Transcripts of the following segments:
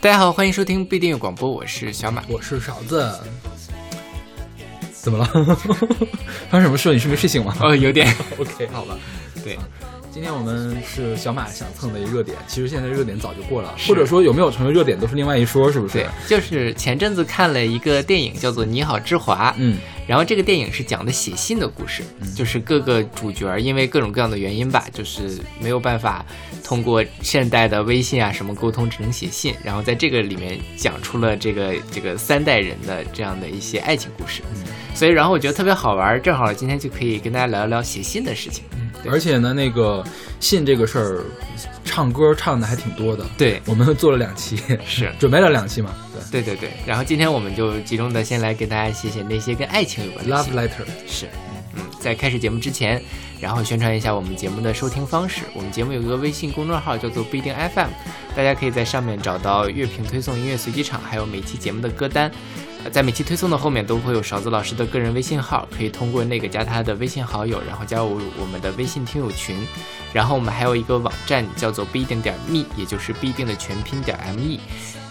大家好，欢迎收听不一定有广播，我是小马，我是勺子。怎么了？发生什么事？你是没睡醒吗？哦，有点。OK，好吧。对。今天我们是小马想蹭的一个热点，其实现在热点早就过了，或者说有没有成为热点都是另外一说，是不是？对，就是前阵子看了一个电影叫做《你好，之华》，嗯，然后这个电影是讲的写信的故事，就是各个主角因为各种各样的原因吧，就是没有办法通过现代的微信啊什么沟通，只能写信，然后在这个里面讲出了这个这个三代人的这样的一些爱情故事，嗯，所以然后我觉得特别好玩，正好今天就可以跟大家聊一聊写信的事情。而且呢，那个信这个事儿，唱歌唱的还挺多的。对，我们做了两期，是准备了两期嘛？对，对对对。然后今天我们就集中的先来给大家写写那些跟爱情有关的 love letter。是，嗯，在开始节目之前，然后宣传一下我们节目的收听方式。我们节目有一个微信公众号叫做不一定 FM，大家可以在上面找到乐评推送、音乐随机场，还有每期节目的歌单。在每期推送的后面都会有勺子老师的个人微信号，可以通过那个加他的微信好友，然后加入我们的微信听友群。然后我们还有一个网站叫做必定点 me，也就是必定的全拼点 me，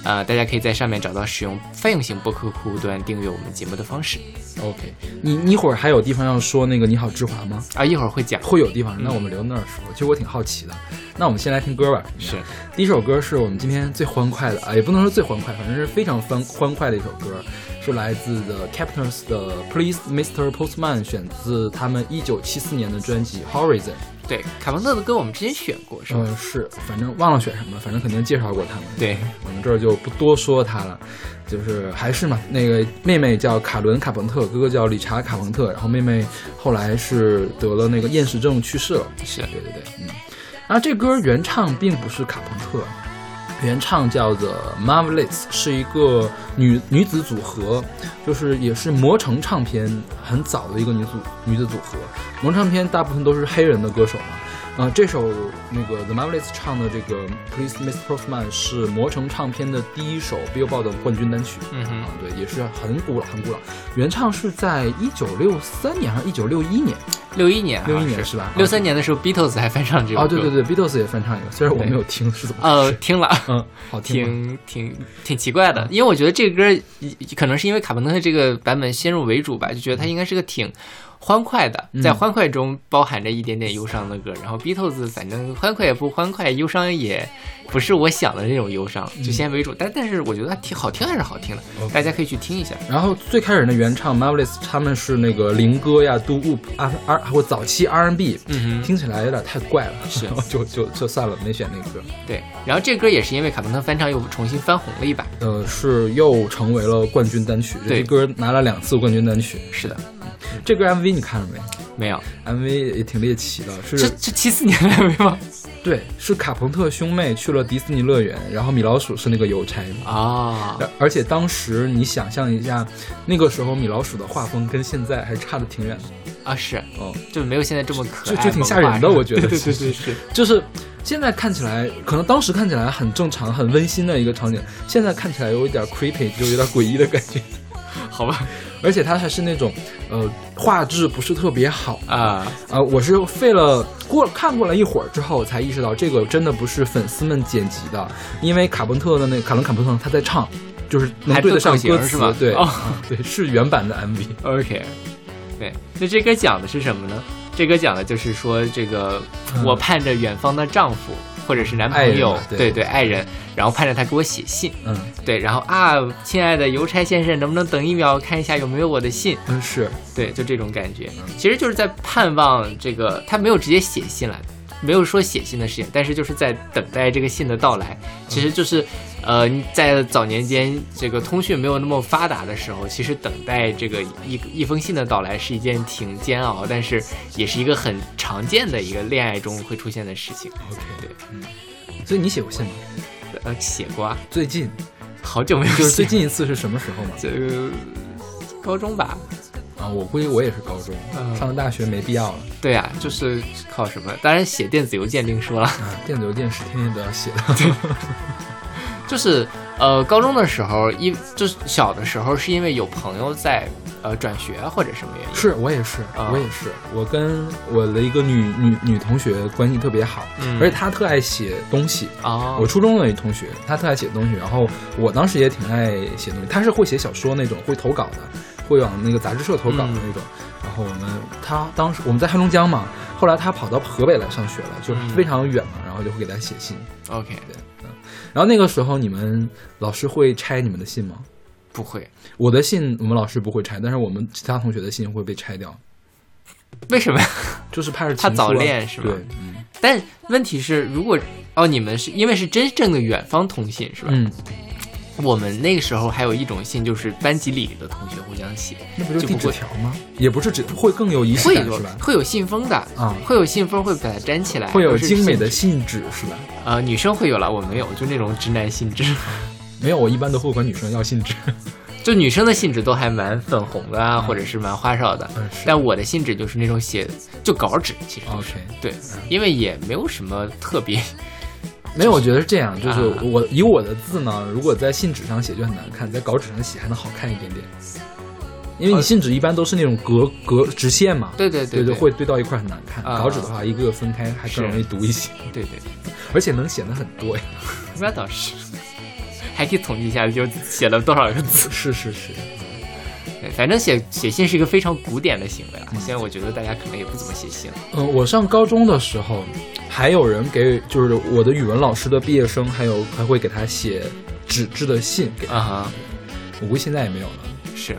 呃，大家可以在上面找到使用泛用型播客客户端订阅我们节目的方式。OK，你你一会儿还有地方要说那个你好之华吗？啊，一会儿会讲，会有地方，那我们留那儿说。其实我挺好奇的。那我们先来听歌吧。是，第一首歌是我们今天最欢快的啊，也不能说最欢快，反正是非常欢欢快的一首歌。是来自 The Captains 的 Please Mr. Postman，选自他们一九七四年的专辑 Horizon。对，卡朋特的歌我们之前选过，是吧？嗯，是，反正忘了选什么，反正肯定介绍过他们。对，我们这儿就不多说他了，就是还是嘛，那个妹妹叫卡伦卡朋特，哥哥叫理查卡朋特，然后妹妹后来是得了那个厌食症去世了。是对对对，嗯。然后，这歌原唱并不是卡朋特。原唱叫做 Marvelous，是一个女女子组合，就是也是魔城唱片很早的一个女组女子组合。魔城唱片大部分都是黑人的歌手嘛。啊，这首那个 The Marvelous 唱的这个 Please Miss Postman 是魔城唱片的第一首 Billboard 的冠军单曲。嗯哼，啊，对，也是很古老，很古老。原唱是在一九六三年还是一九六一年？六一年，六一年是吧？六三年的时候，Beatles 还翻唱这个。哦，对对对，Beatles 也翻唱一个，虽然我没有听，是怎么？呃，听了，嗯，好 听，挺挺挺奇怪的，因为我觉得这个歌可能是因为卡朋特这个版本先入为主吧，就觉得它应该是个挺。欢快的，在欢快中包含着一点点忧伤的歌，然后 Beatles 反正欢快也不欢快，忧伤也不是我想的那种忧伤，就先为主。但但是我觉得它挺好听，还是好听的，大家可以去听一下。然后最开始的原唱 Marvelous 他们是那个灵歌呀，Do Wop 啊 R 或早期 R&B，嗯听起来有点太怪了，是 就就就算了，没选那个歌。对，然后这歌也是因为卡朋特翻唱又重新翻红了一把，呃，是又成为了冠军单曲，这歌拿了两次冠军单曲。是的。这个 MV 你看了没？没有，MV 也挺猎奇的。是这这七四年的 MV 吗？对，是卡朋特兄妹去了迪士尼乐园，然后米老鼠是那个邮差啊。而且当时你想象一下，那个时候米老鼠的画风跟现在还差的挺远的啊。是，哦，就没有现在这么可爱，就挺吓人的。我觉得，对对对是，就是现在看起来，可能当时看起来很正常、很温馨的一个场景，现在看起来有一点 creepy，就有点诡异的感觉。好吧。而且它还是那种，呃，画质不是特别好啊啊！我是费了过看过了一会儿之后，才意识到这个真的不是粉丝们剪辑的，因为卡朋特的那卡伦卡朋特他在唱，就是能对得上歌词，对，对，是原版的 MV。OK，对，那这歌讲的是什么呢？这歌讲的就是说，这个我盼着远方的丈夫。或者是男朋友，对对，爱人，然后盼着他给我写信，嗯，对，然后啊，亲爱的邮差先生，能不能等一秒看一下有没有我的信？嗯，是对，就这种感觉，其实就是在盼望这个，他没有直接写信来。没有说写信的事情，但是就是在等待这个信的到来。其实就是，呃，在早年间这个通讯没有那么发达的时候，其实等待这个一一封信的到来是一件挺煎熬，但是也是一个很常见的一个恋爱中会出现的事情。OK，对，嗯。所以你写过信吗？呃，写过啊。最近，好久没有。就是最近一次是什么时候吗？这个高中吧。啊，我估计我也是高中，上了大学没必要了。对啊，就是靠什么？当然写电子邮件另说了。电子邮件是天天都要写的。就是呃，高中的时候，因就是小的时候，是因为有朋友在呃转学或者什么原因。是我也是，啊我也是，我跟我的一个女女女同学关系特别好，嗯而且她特爱写东西。哦，我初中的一同学，她特爱写东西，然后我当时也挺爱写东西。她是会写小说那种，会投稿的，会往那个杂志社投稿的那种。然后我们她当时我们在黑龙江嘛，后来她跑到河北来上学了，就是非常远嘛，然后就会给她写信。OK 然后那个时候你们老师会拆你们的信吗？不会，我的信我们老师不会拆，但是我们其他同学的信会被拆掉，为什么？就是怕是怕情书啊早恋是吧对，嗯但问题是，如果哦，你们是因为是真正的远方通信是吧？嗯，我们那个时候还有一种信，就是班级里的同学互相写，那不就递纸条吗？也不是纸，会更有仪式感是吧？会有信封的啊会有信封会把它粘起来，会有精美的信信纸是吧？纸呃，女生会有了，我没有，就那种直男信纸，没有，我一般都会管女生要信纸。就女生的信纸都还蛮粉红的啊，或者是蛮花哨的，嗯，但我的信纸就是那种写就稿纸，其实就是 OK，对，因为也没有什么特别，没有，我觉得是这样，就是啊我以我的字呢，如果在信纸上写就很难看，在稿纸上写还能好看一点点。因为你信纸一般都是那种格格直线嘛，对对对对会堆到一块很难看。啊稿纸的话，一个个分开还更容易读一些，对对，而且能显得很多呀。那倒是，还可以统计一下就写了多少个字。是是是，对反正写写信是一个非常古典的行为啊，现在我觉得大家可能也不怎么写信了。嗯，我上高中的时候，还有人给，就是我的语文老师的毕业生，还有还会给他写纸质的信。啊哈，我估计现在也没有了。是。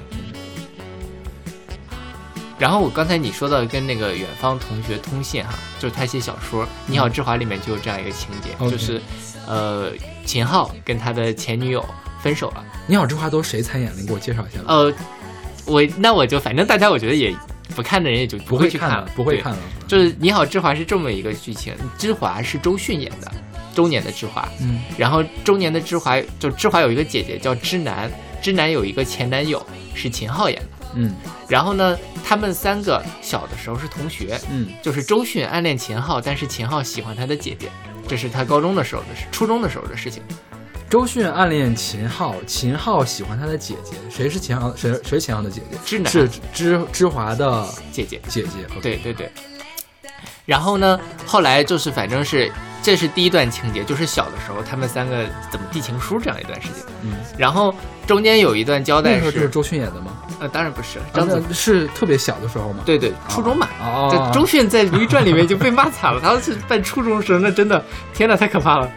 然后我刚才你说到跟那个远方同学通信哈，就是他写小说《你好，志华》里面就有这样一个情节就是，呃，秦昊跟他的前女友分手了。你好，志华都谁参演的？你给我介绍一下。呃，我那我就反正大家我觉得也不看的人也就不会去看了，，不会看了。就是《你好，志华》是这么一个剧情，芝华是周迅演的，周年的芝华，嗯。然后周年的芝华就芝华有一个姐姐叫芝南，芝南有一个前男友是秦昊演的，嗯。然后呢，他们三个小的时候是同学，嗯。就是周迅暗恋秦昊，但是秦昊喜欢他的姐姐，这是他高中的时候的事，初中的时候的事情。周迅暗恋秦昊，秦昊喜欢他的姐姐，谁是秦昊？谁谁是秦昊的姐姐？知南是芝芝华的姐姐，姐姐。对对对。然后呢，后来就是反正是这是第一段情节，就是小的时候他们三个怎么递情书这样一段时间。嗯，然后中间有一段交代那个时候就是是，周迅演的吗？呃，当然不是张子啊是特别小的时候吗？对对，初中嘛。哦，这周迅在《如懿传》里面就被骂惨了，她是扮初中生，那真的，天呐，太可怕了。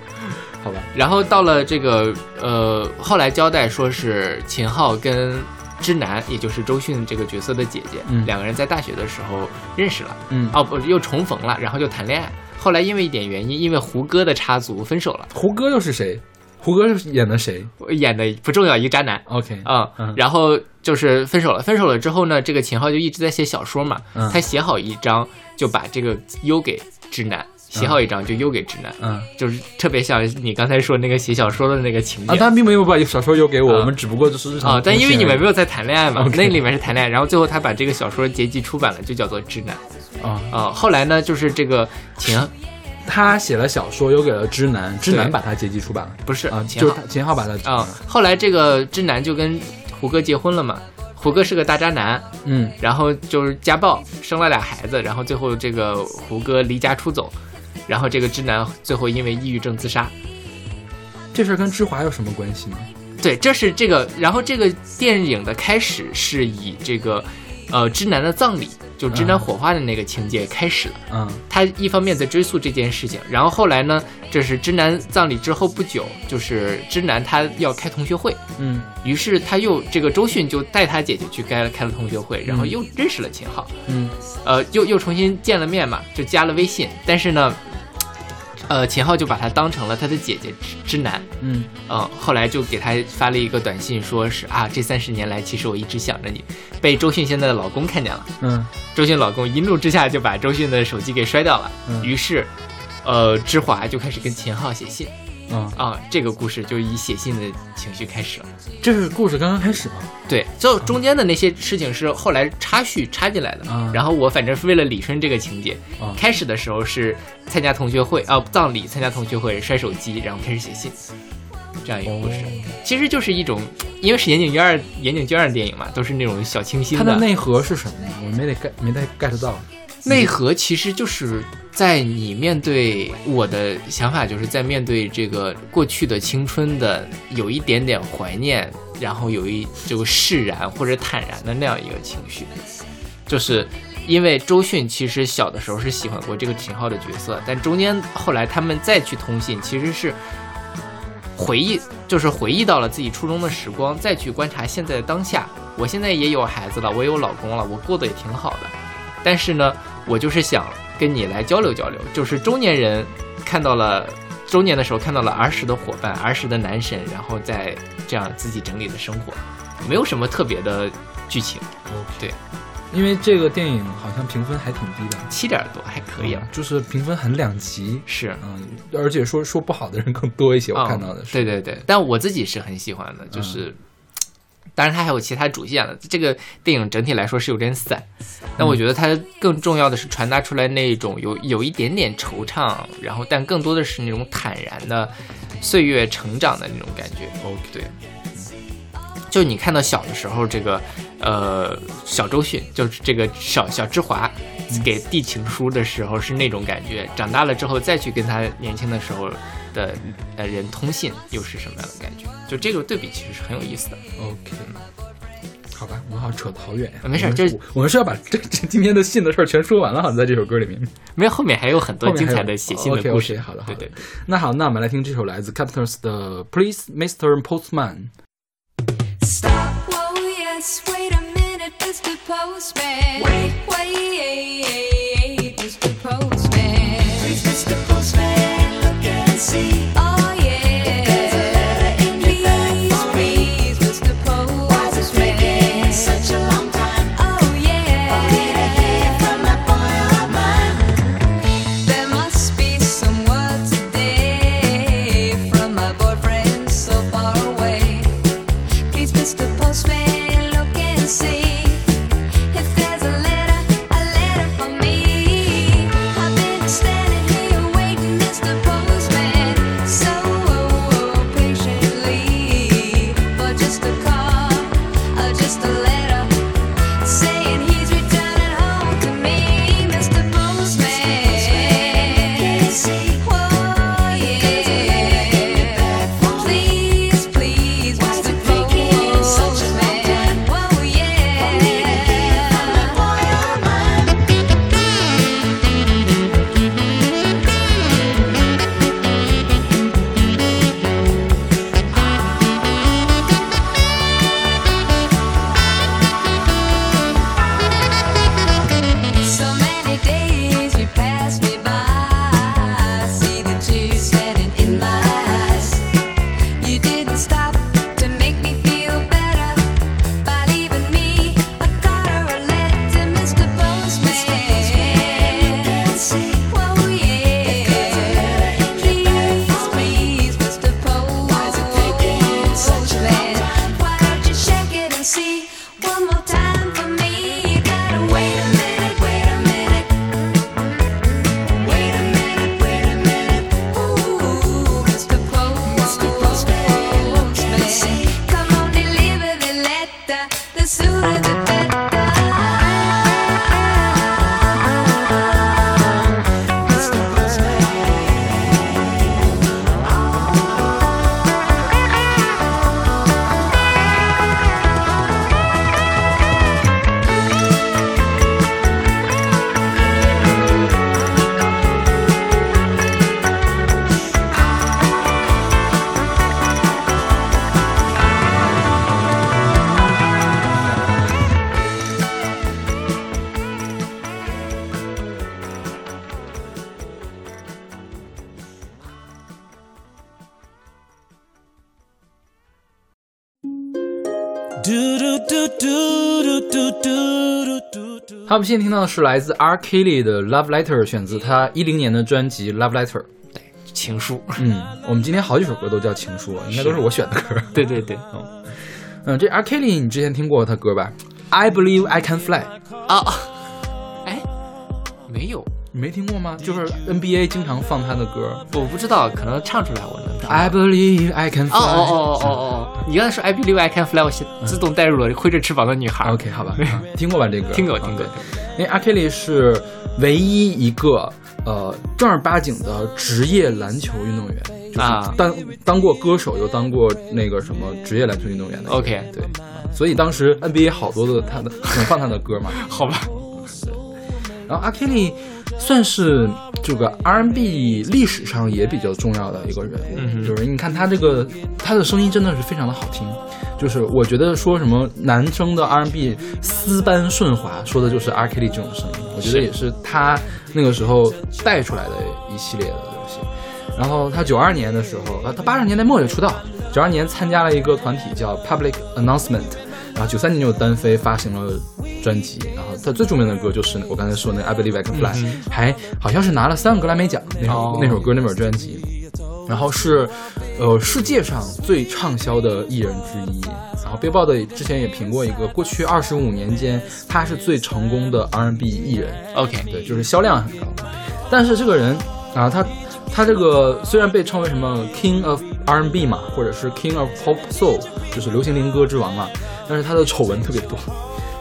好吧，然后到了这个呃，后来交代说是秦昊跟之南，也就是周迅这个角色的姐姐，嗯两个人在大学的时候认识了，嗯，哦不，又重逢了，然后就谈恋爱。后来因为一点原因，因为胡歌的插足分手了，胡歌又是谁？胡歌是演的谁演的不重要，一个渣男。？OK，啊、嗯然后就是分手了。分手了之后呢，这个秦昊就一直在写小说嘛。嗯他写好一章就把这个邮给直男，写好一张就邮给直男，嗯。就是特别像你刚才说那个写小说的那个情节。啊，他并没有把小说邮给我，啊。我们只不过就是日常啊，但因为你们没有有在谈恋爱嘛那里面是谈恋爱，然后最后他把这个小说结集出版了，就叫做《直男》啊，啊。后来呢，就是这个秦。他写了小说，邮给了直男，直男把他结集出版了。不是啊，秦昊。就是秦昊把他啊，后来这个直男就跟胡歌结婚了嘛。胡歌是个大渣男，嗯。然后就是家暴，生了俩孩子，然后最后这个胡歌离家出走，然后这个直男最后因为抑郁症自杀。这事儿跟芝华有什么关系呢？对，这是这个，然后这个电影的开始是以这个，呃，直男的葬礼，就直男嗯火化的那个情节开始了。嗯他一方面在追溯这件事情，然后后来呢，这是直男葬礼之后不久，就是直男他要开同学会，嗯于是他又这个周迅就带他姐姐去开了开了同学会，然后嗯又认识了秦昊。嗯呃，又又重新见了面嘛，就加了微信，但是呢，呃，秦昊就把他当成了他的姐姐之之男，嗯。呃、后来就给他发了一个短信，说是啊，这三十年来其实我一直想着你，被周迅现在的老公看见了，嗯。周迅老公一怒之下就把周迅的手机给摔掉了，嗯。于是，呃，芝华就开始跟秦昊写信啊，啊，这个故事就以写信的情绪开始了。这是故事刚刚开始吗？对，就中间的那些事情是后来插叙插进来的。啊然后我反正是为了理顺这个情节，啊开始的时候是参加同学会啊、葬礼参加同学会摔手机，然后开始写信。这样一个故事，其实就是一种，因为是岩井俊二岩井俊二的电影嘛，都是那种小清新它的内核是什么？我没得 get 没得 get 到。内核其实就是在你面对我的想法，就是在面对这个过去的青春的有一点点怀念，然后有一这个释然或者坦然的那样一个情绪，就是因为周迅其实小的时候是喜欢过这个秦昊的角色，但中间后来他们再去通信，其实是回忆，就是回忆到了自己初中的时光，再去观察现在的当下。我现在也有孩子了，我也有老公了，我过得也挺好的，但是呢。我就是想跟你来交流交流，就是中年人看到了中年的时候看到了儿时的伙伴、儿时的男神，然后再这样自己整理的生活，没有什么特别的剧情。对，因为这个电影好像评分还挺低的，七点多还可以啊，就是评分很两极。是，嗯，而且说说不好的人更多一些，我看到的是。对对对，但我自己是很喜欢的，就是。当然，它还有其他主线了。这个电影整体来说是有点散，但我觉得它更重要的是传达出来那种有有一点点惆怅，然后但更多的是那种坦然的岁月成长的那种感觉。OK，对，就你看到小的时候，这个呃小周迅，就是这个小小芝华给递情书的时候是那种感觉，长大了之后再去跟他年轻的时候。的呃人通信又是什么样的感觉？就这个对比其实是很有意思的。OK，好吧，我们好像扯得好远呀。没事，就是我们是要把这这今天的信的事儿全说完了，好像在这首歌里面。没有，后面还有很多精彩的写信的故事。好的，对对。那好，那我们来听这首来自 Captors 的 Please Mr. Postman。See. 好，我们现在听到的是来自 R. Kelly 的《Love Letter》，选自他一零年的专辑《Love Letter》。对，情书。嗯，我们今天好几首歌都叫情书，应该都是我选的歌。对对对，嗯嗯，这 R. Kelly 你之前听过他歌吧？I Believe I Can Fly。啊，哎，没有，你没听过吗？就是 NBA 经常放他的歌，我不知道，可能唱出来我能。I believe I can fly。哦哦哦哦哦！你刚才说 I believe I can fly，我自动带入了挥着翅膀的女孩。OK，好吧，听过吧这个？听过，听过。因为阿 Kelly 是唯一一个呃正儿八经的职业篮球运动员啊，当当过歌手又当过那个什么职业篮球运动员的。OK，对，所以当时 NBA 好多的他的能放他的歌嘛？好吧。然后阿 Kelly 算是这个 R&B 历史上也比较重要的一个人物，就是你看他这个他的声音真的是非常的好听。就是我觉得说什么男生的 R&B 丝般顺滑，说的就是 R Kelly 这种声音。我觉得也是他那个时候带出来的一系列的东西。然后他九二年的时候，啊，他八十年代末就出道，九二年参加了一个团体叫 Public Announcement，然后九三年就单飞发行了专辑。然后他最著名的歌就是我刚才说那 I Believe I Can Fly，还好像是拿了三个格莱美奖那首那首歌那本专辑。然后是，呃，世界上最畅销的艺人之一。然后《Billboard》之前也评过一个，过去二十五年间，他是最成功的 R&B 艺人。OK，对，就是销量很高。但是这个人啊，他他这个虽然被称为什么 King of R&B 嘛，或者是 King of Pop Soul，就是流行灵歌之王嘛，但是他的丑闻特别多。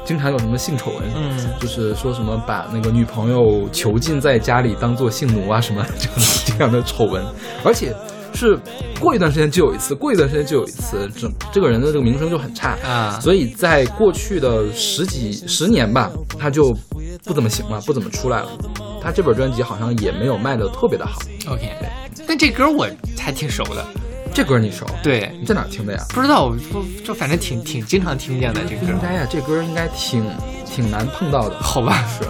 经常有什么性丑闻，嗯，就是说什么把那个女朋友囚禁在家里当做性奴啊什么这样的丑闻，而且是过一段时间就有一次，过一段时间就有一次，这这个人的这个名声就很差啊，所以在过去的十几十年吧，他就不怎么行了，不怎么出来了。他这本专辑好像也没有卖的特别的好。OK，但这歌我还挺熟的。这歌你熟？对，你在哪听的呀？不知道，就就反正挺挺经常听见的这歌。应该呀，这歌应该挺挺难碰到的。好吧，是。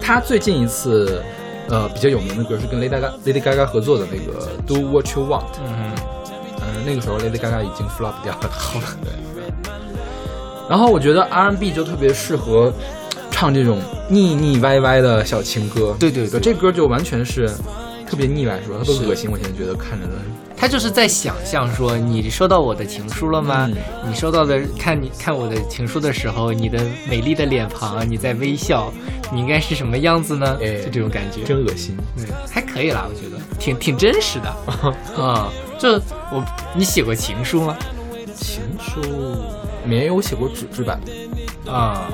他最近一次，呃，比较有名的歌是跟 Lady Gaga Lady Gaga 合作的那个 Do What You Want。嗯嗯，那个时候 Lady Gaga 已经 flop 掉了。好了，对。然后我觉得 R&B 就特别适合唱这种腻腻歪歪的小情歌。对对对，这歌就完全是特别腻歪，是吧？特别恶心。我现在觉得看着的。他就是在想象说，你收到我的情书了吗？你收到的，看你看我的情书的时候，你的美丽的脸庞，你在微笑，你应该是什么样子呢？就这种感觉，真恶心。对，还可以啦，我觉得挺挺真实的。啊，就我，你写过情书吗？情书没有写过纸质版的啊，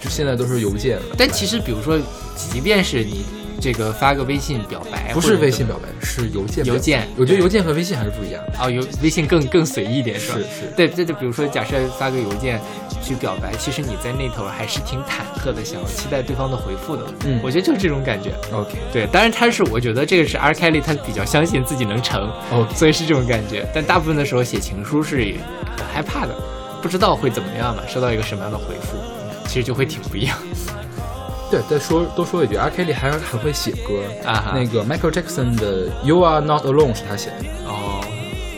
就现在都是邮件了。但其实，比如说，即便是你。这个发个微信表白，不是微信表白，是邮件。邮件，我觉得邮件和微信还是不一样的。哦，邮微信更更随意一点，是吧？是。对，这就比如说，假设发个邮件去表白，其实你在那头还是挺忐忑的，想要期待对方的回复的。嗯，我觉得就是这种感觉。OK，对，当然他是，我觉得这个是 R Kelly，他比较相信自己能成，OK，所以是这种感觉。但大部分的时候写情书是很害怕的，不知道会怎么样嘛，收到一个什么样的回复，其实就会挺不一样。对，再说多说一句阿 Kelly 还还会写歌啊。那个 Michael Jackson 的 You Are Not Alone 是他写的哦，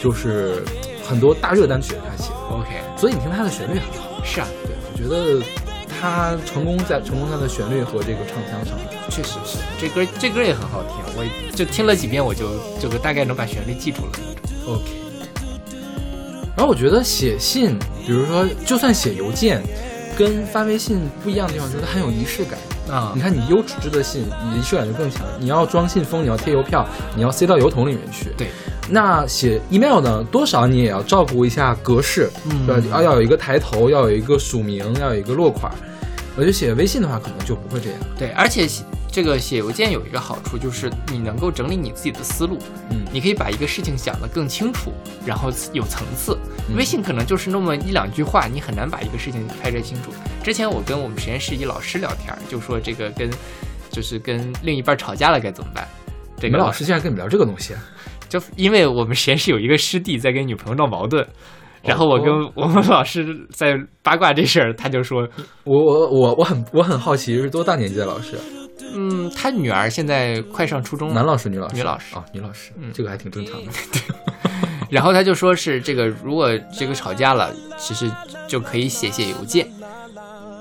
就是很多大热单曲他写的。OK，所以你听他的旋律很好。是啊，对，我觉得他成功在成功他的旋律和这个唱腔上，确实是这歌这歌也很好听，我就听了几遍，我就这个大概能把旋律记住了。OK，然后我觉得写信，比如说就算写邮件。跟发微信不一样的地方，就是它很有仪式感啊！你看，你优纸质的信，你仪式感就更强。你要装信封，你要贴邮票，你要塞到邮筒里面去。对，那写 email 呢，多少你也要照顾一下格式，对吧？要要有一个抬头，要有一个署名，要有一个落款。我觉得写微信的话，可能就不会这样。对，而且。这个写邮件有一个好处，就是你能够整理你自己的思路，嗯，你可以把一个事情想得更清楚，然后有层次。微信可能就是那么一两句话，你很难把一个事情拍摄清楚。之前我跟我们实验室一老师聊天，就说这个跟，就是跟另一半吵架了该怎么办？这个老师竟然跟你聊这个东西，就因为我们实验室有一个师弟在跟女朋友闹矛盾，然后我跟我们老师在八卦这事儿，他就说，我我我我很我很好奇是多大年纪的老师？嗯，他女儿现在快上初中，男老师、女老师、女老师啊，女老师，嗯，这个还挺正常的。对，然后他就说是这个，如果这个吵架了，其实就可以写写邮件，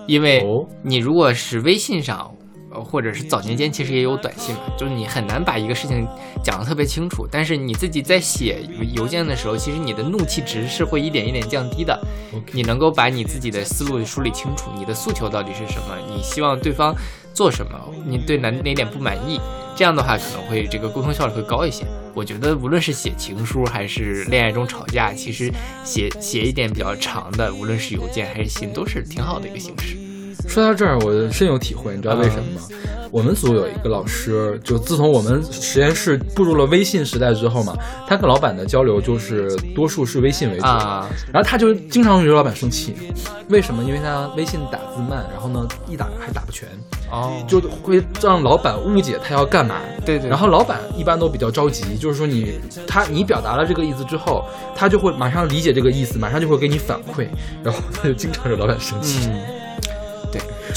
因为你如果是微信上。呃，或者是早年间其实也有短信嘛，就是你很难把一个事情讲得特别清楚，但是你自己在写邮件的时候，其实你的怒气值是会一点一点降低的。你能够把你自己的思路梳理清楚，你的诉求到底是什么？你希望对方做什么？你对哪哪点不满意？这样的话可能会这个沟通效率会高一些。我觉得无论是写情书还是恋爱中吵架，其实写写一点比较长的，无论是邮件还是信，都是挺好的一个形式。说到这儿，我深有体会，你知道为什么吗？我们组有一个老师，就自从我们实验室步入了微信时代之后嘛，他跟老板的交流就是多数是微信为主，啊，然后他就经常惹老板生气，为什么？因为他微信打字慢，然后呢一打还打不全，哦，就会让老板误解他要干嘛。对对，然后老板一般都比较着急，就是说你他你表达了这个意思之后，他就会马上理解这个意思，马上就会给你反馈，然后他就经常惹老板生气。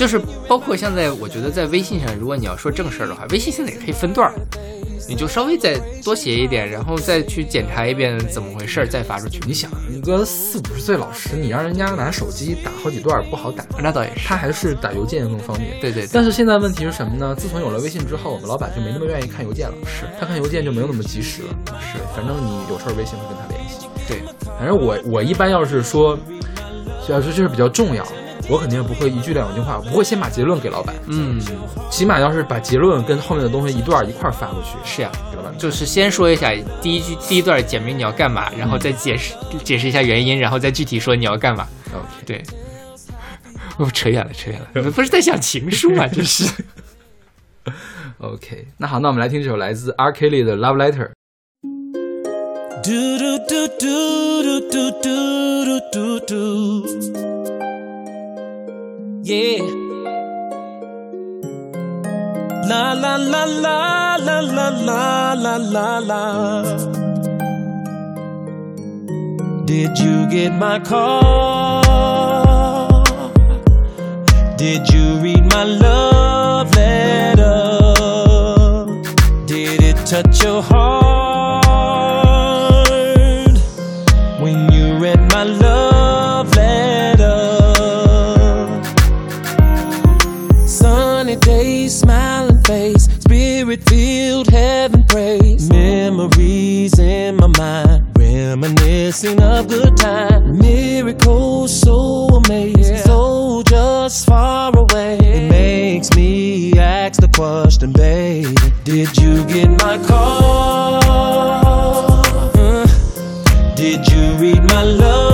就是包括现在我觉得在微信上，如果你要说正事儿的话，微信现在也可以分段儿，你就稍微再多写一点，然后再去检查一遍怎么回事儿，再发出去。你想，一个四五十岁老师，你让人家拿手机打好几段儿不好打，那倒也是，他还是打邮件更方便。对对对，但是现在问题是什么呢？自从有了微信之后，我们老板就没那么愿意看邮件了。是他看邮件就没有那么及时了。是，反正你有事儿微信会跟他联系。对，反正我我一般要是说，要是就是比较重要，我肯定不会一句两句话，不会先把结论给老板，嗯，起码要是把结论跟后面的东西一段一块儿发过去，是呀、给老板。就是先说一下第一句第一段简明你要干嘛，然后再解释、解释一下原因，然后再具体说你要干嘛。OK，对，我扯远了，扯远了，不是在想情书吗？这是。OK，那好，那我们来听这首来自 R. Kelly 的《Love Letter》。Do do do do do do do do do. Yeah. La la la la la la la la la. Did you get my call? Did you read my love letter? Did it touch your heart filled, heaven praise. Memories in my mind, reminiscing of good times. Miracles so amazing, so just far away. It makes me ask the question, baby, did you get my call? Uh, did you read my love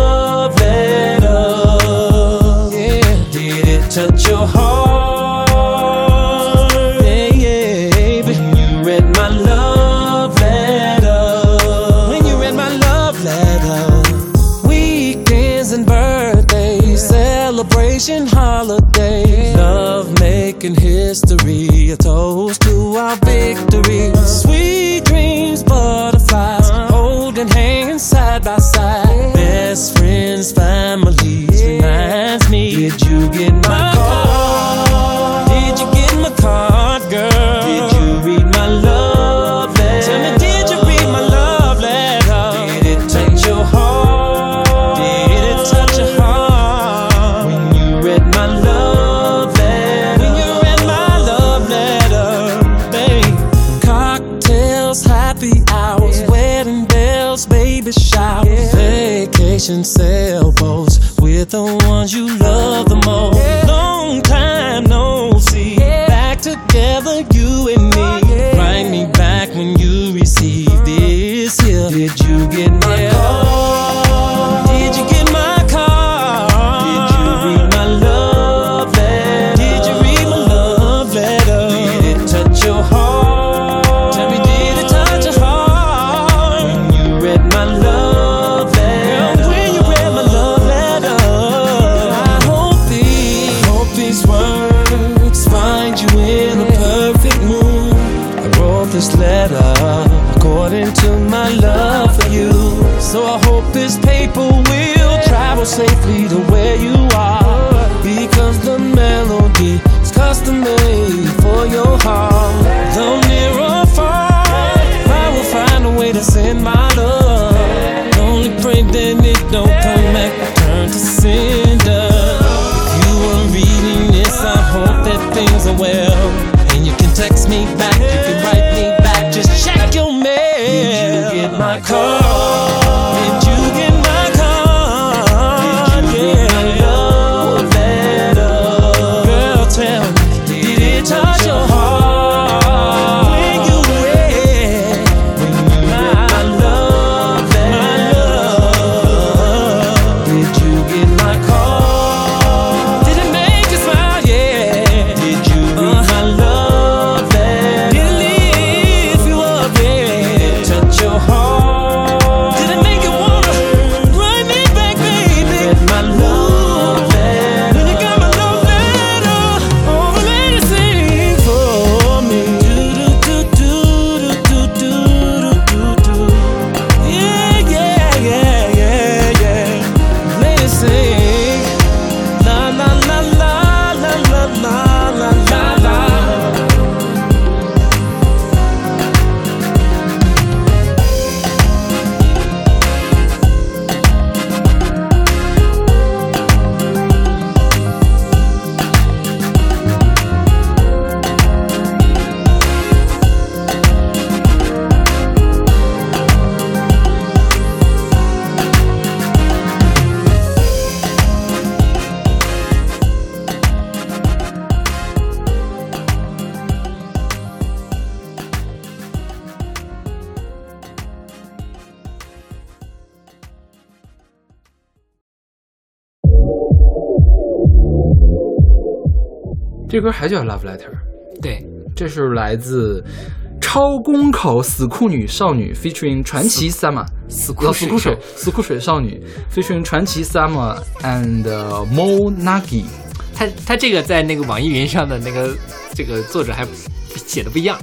celebration holidays, love making history, a toast to our victory. Sweet dreams, butterflies, holding hands side by side. Best friends, families, reminds me. Did you get my call? 这歌还叫 Love Letter，对，这是来自超公口死酷女少女 featuring 传奇 Sama 死酷死酷水死酷水少女 featuring 传奇 Sama and Mo Nagi。他他这个在那个网易云上的那个这个作者还写的不一样。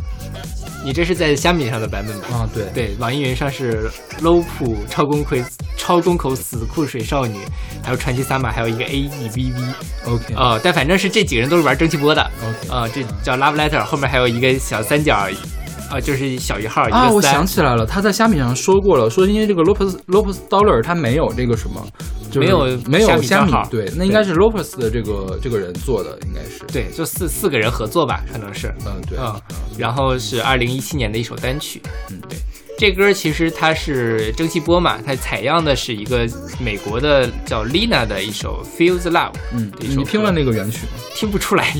你这是在虾米上的版本吧？啊，对对，网易云上是 low 普超公口超公口死酷水少女，还有传奇萨马，还有一个 A E V V。OK，哦，但反正是这几个人都是玩蒸汽波的。OK，啊，这叫 Love Letter，后面还有一个小三角。啊，就是小一号啊！我想起来了，他在虾米上说过了，说因为这个 Lopez Lopez Dollar 他没有这个什么，没有没有虾米对，那应该是 Lopez 的这个这个人做的，应该是。对，就四四个人合作吧，可能是。嗯对。嗯，然后是二零一七年的一首单曲，嗯。对，这歌其实它是蒸汽波嘛，它采样的是一个美国的叫 Lina 的一首 Feel the Love，嗯，你听了那个原曲吗？听不出来，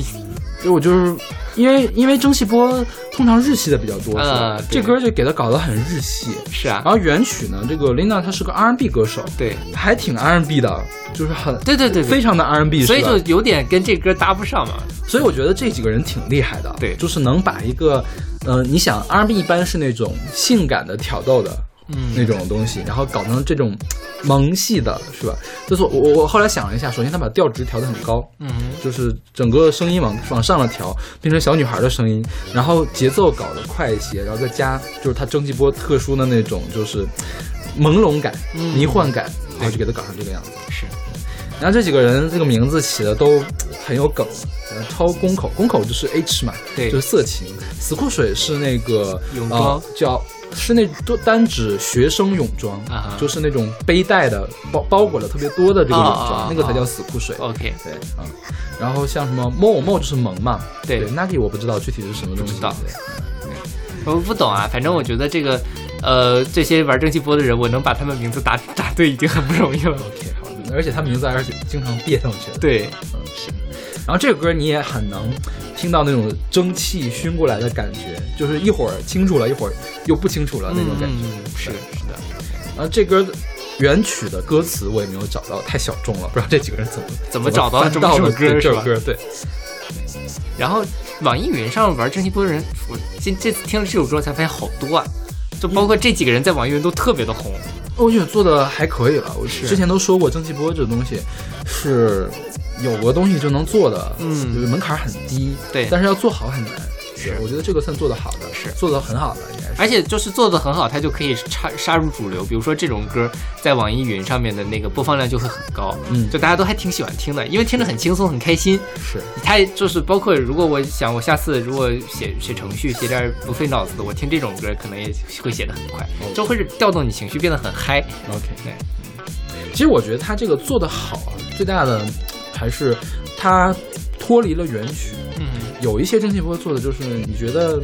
就我就是。因为因为蒸汽波通常日系的比较多，嗯，这歌就给他搞得很日系，是啊。然后原曲呢，这个 Lina 她是个 R&B 歌手，对，还挺 R&B 的，就是很对对对，非常的 R&B，所以就有点跟这歌搭不上嘛。所以我觉得这几个人挺厉害的，对，就是能把一个，呃，你想 R&B 一般是那种性感的挑逗的。嗯，那种东西，然后搞成这种萌系的，是吧？就是我我后来想了一下，首先他把调值调得很高，嗯，就是整个声音往往上了调，变成小女孩的声音，然后节奏搞得快一些，然后再加就是他蒸汽波特殊的那种就是朦胧感、迷幻感，然后就给他搞成这个样子。是，然后这几个人这个名字起的都很有梗，超公口，公口就是 H 嘛，对，就是色情，死库水是那个泳装。叫。是那都单指学生泳装，就是那种背带的包包裹的特别多的这个泳装，那个才叫死裤水。OK，对啊。然后像什么 mo mo 就是萌嘛，对。Nagi 我不知道具体是什么东西，不知道。我不懂啊，反正我觉得这个，呃，这些玩蒸汽波的人，我能把他们名字答答对已经很不容易了。OK，好，而且他名字而且经常变上去的。对，嗯是。然后这个歌你也很能听到那种蒸汽熏过来的感觉，就是一会儿清楚了，一会儿又不清楚了那种感觉。是是的。然后这歌原曲的歌词我也没有找到，太小众了，不知道这几个人怎么怎么找到这么首歌这首歌？对。然后网易云上玩蒸汽波的人，我这这次听了这首歌才发现好多啊，就包括这几个人在网易云都特别的红。我觉得做的还可以了，我之前都说过蒸汽波这个东西是。有个东西就能做的，嗯，就是门槛很低，对，但是要做好很难。是，我觉得这个算做得好的，是做得很好的，应该是。而且就是做得很好，它就可以插杀入主流。比如说这种歌，在网易云上面的那个播放量就会很高，嗯，就大家都还挺喜欢听的，因为听着很轻松，很开心。是，它就是包括如果我想我下次如果写写程序写点不费脑子的，我听这种歌可能也会写得很快，就会调动你情绪变得很嗨。OK，对。其实我觉得他这个做得好啊，最大的还是。它脱离了原曲，嗯，有一些蒸汽波做的就是，你觉得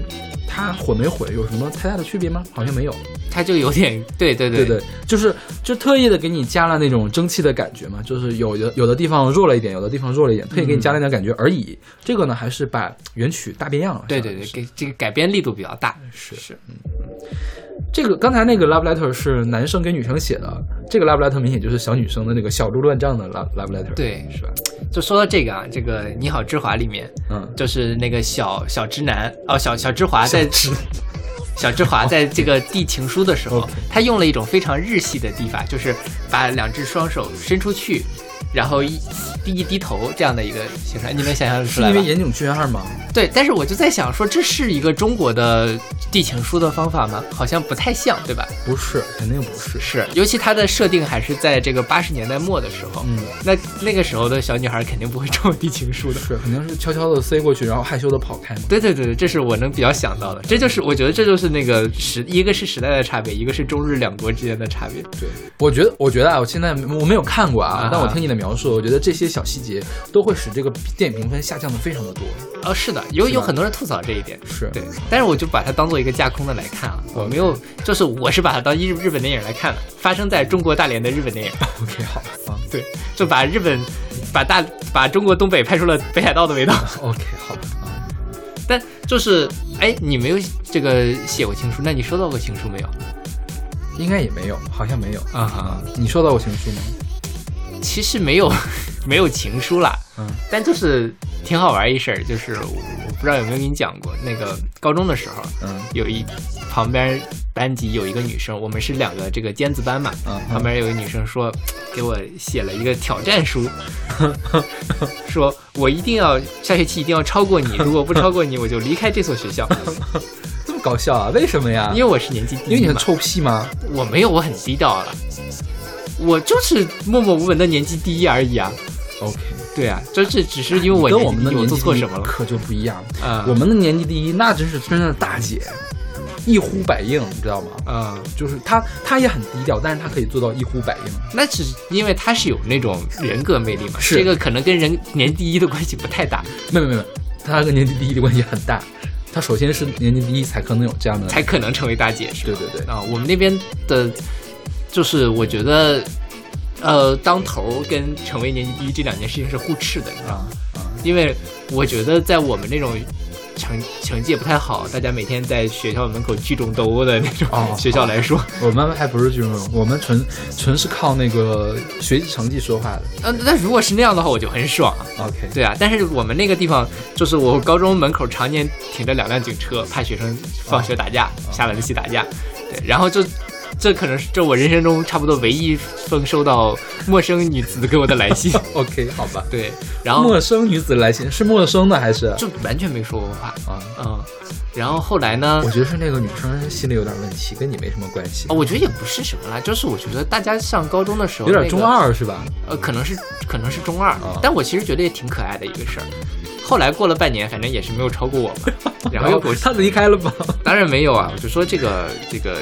它毁没毁有什么太大的区别吗？好像没有，它就有点，对对对对，就是就特意的给你加了那种蒸汽的感觉嘛，就是有的有的地方弱了一点，有的地方弱了一点，特意给你加了点感觉而已。这个呢，还是把原曲大变样了。对对对，给这个改编力度比较大。是是，嗯。这个刚才那个 love letter 是男生给女生写的，这个 love letter 明显就是小女生的那个小鹿乱撞的 love love letter，对，是吧？就说到这个啊，这个你好之华里面，嗯，就是那个小小直男哦，小小之华在小之华在这个递情书的时候，他用了一种非常日系的递法，就是把两只双手伸出去。然后一低一低头这样的一个形态，你能想象出来是因为岩井俊二吗？对，但是我就在想说，这是一个中国的递情书的方法吗？好像不太像，对吧？不是，肯定不是。是，尤其它的设定还是在这个八十年代末的时候。嗯，那那个时候的小女孩肯定不会这么递情书的，是，肯定是悄悄的塞过去，然后害羞的跑开嘛。对对对对，这是我能比较想到的。这就是我觉得这就是那个时，一个是时代的差别，一个是中日两国之间的差别。对，我觉得，我觉得啊，我现在我没有看过啊，但我听你的。描述，我觉得这些小细节都会使这个电影评分下降的非常的多。哦，是的，有有很多人吐槽这一点，是对，但是我就把它当做一个架空的来看啊，我没有，就是我是把它当日日本电影来看的，发生在中国大连的日本电影。OK，好啊，对，就把日本把大把中国东北拍出了北海道的味道。OK，好啊，但就是哎，你没有这个写过情书，那你收到过情书没有？应该也没有，好像没有啊。你收到过情书吗？其实没有 没有情书啦，嗯，但就是挺好玩一事儿，就是我我不知道有没有跟你讲过，那个高中的时候，嗯有一旁边班级有一个女生，我们是两个这个尖子班嘛，嗯嗯旁边有个女生说给我写了一个挑战书，说我一定要下学期一定要超过你，如果不超过你，我就离开这所学校，这么搞笑啊？为什么呀？因为我是年级低，因为你很臭屁吗？我没有，我很低调了，我就是默默无闻的年级第一而已啊。OK，对啊，就是只是因为我跟我我们的年级做错什么了？第一可就不一样。啊，我们的年级第一那真是真正的大姐，一呼百应，你知道吗？啊，就是她，她也很低调，但是她可以做到一呼百应。那只是因为她是有那种人格魅力嘛，是这个可能跟人年第一的关系不太大，没有没有没有，她跟年级第一的关系很大。她首先是年级第一，才可能有这样的。才可能成为大姐，是吧？对对对，啊，我们那边的，就是我觉得，呃，当头儿跟成为年级第一这两件事情是互斥的，你知道吗？因为我觉得在我们那种成成绩也不太好，大家每天在学校门口聚众斗殴的那种哦 学校来说，我们还不是聚众，我们纯纯是靠那个学习成绩说话的。呃，那如果是那样的话，我就很爽。OK，对啊，但是我们那个地方就是我高中门口常年停着两辆警车，怕学生放学打架，下晚自习打架。对，然后就这可能是这我人生中差不多唯一一封收到陌生女子给我的来信。OK，好吧。对，然后陌生女子来信是陌生的还是？就完全没说过话。啊，嗯，然后后来呢我？觉得是那个女生心里有点问题，跟你没什么关系哦，，我觉得也不是什么啦，就是我觉得大家上高中的时候、有点中，二是吧？呃，可能是可能是中二，啊但我其实觉得也挺可爱的一个事儿。后来过了半年，反正也是没有超过我嘛，然后又给我她离开了吗？当然没有啊，我就说这个这个，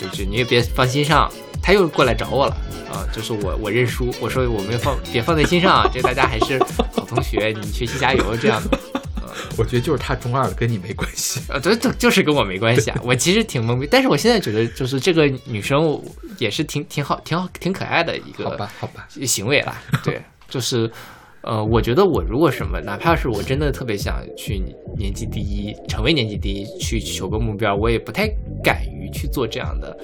就是你也别放心上。他又过来找我了啊，就是我我认输，我说我没放别放在心上，这大家还是好同学，你学习加油这样的。我觉得就是他中二了，跟你没关系。啊，对对，就是跟我没关系啊。我其实挺懵逼，但是我现在觉得，就是这个女生也是挺挺好、挺好、挺可爱的一个好吧，好吧，行为啦。对，就是呃，我觉得我如果什么，哪怕是我真的特别想去年级第一，成为年级第一，去求个目标，我也不太敢于去做这样的。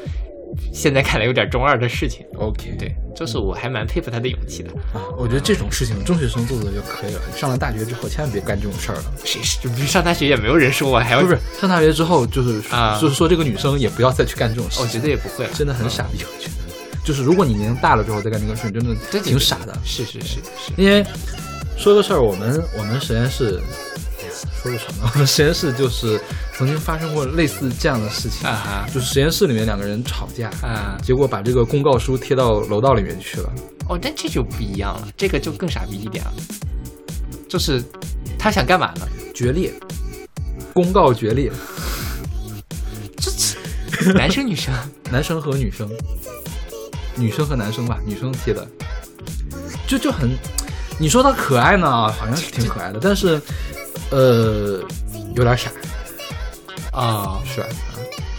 现在看来有点中二的事情，OK，对，就是我还蛮佩服他的勇气的。啊，我觉得这种事情中学生做做就可以了。上了大学之后，千万别干这种事儿了。谁是上大学也没有人说我还要，不是上大学之后，就是啊就是说这个女生也不要再去干这种事情，我觉得也不会，真的很傻逼。我觉得，就是如果你年龄大了之后再干这个事，真的挺傻的。是是是是，因为说个事儿，我们我们实验室，说个什么？我们实验室就是曾经发生过类似这样的事情，啊哈就是实验室里面两个人吵架，啊。结果把这个公告书贴到楼道里面去了。哦，但这就不一样了，这个就更傻逼一点了，就是他想干嘛呢？决裂，公告决裂，这男生女生 男生和女生，女生和男生吧，女生贴的，就就很，你说她可爱呢，好像是挺可爱的，但是，呃，有点傻，啊、是吧？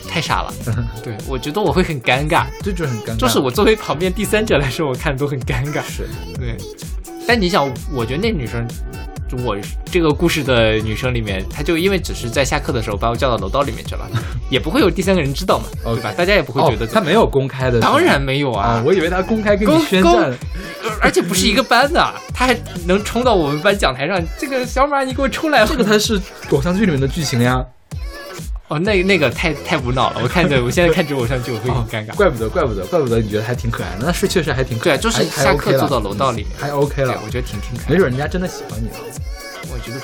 太傻了。对，我觉得我会很尴尬，这就很尴尬，就是我作为旁边第三者来说，我看都很尴尬。是。对，但你想，我觉得那女生，就我这个故事的女生里面，她就因为只是在下课的时候把我叫到楼道里面去了，也不会有第三个人知道嘛，对吧？大家也不会觉得哦、他没有公开的，当然没有啊、啊，我以为她公开跟你宣战，而且不是一个班的，她还能冲到我们班讲台上，这个小马你给我出来！这个才是偶像剧里面的剧情呀。哦，那那个太太无脑了，我看着我现在看这个偶像剧我会很尴尬。怪不得，怪不得，怪不得你觉得还挺可爱的，那是确实还挺可爱的，就是下课坐到楼道里，面，还 OK 对，了，我觉得挺挺可爱。没准人家真的喜欢你了。我觉得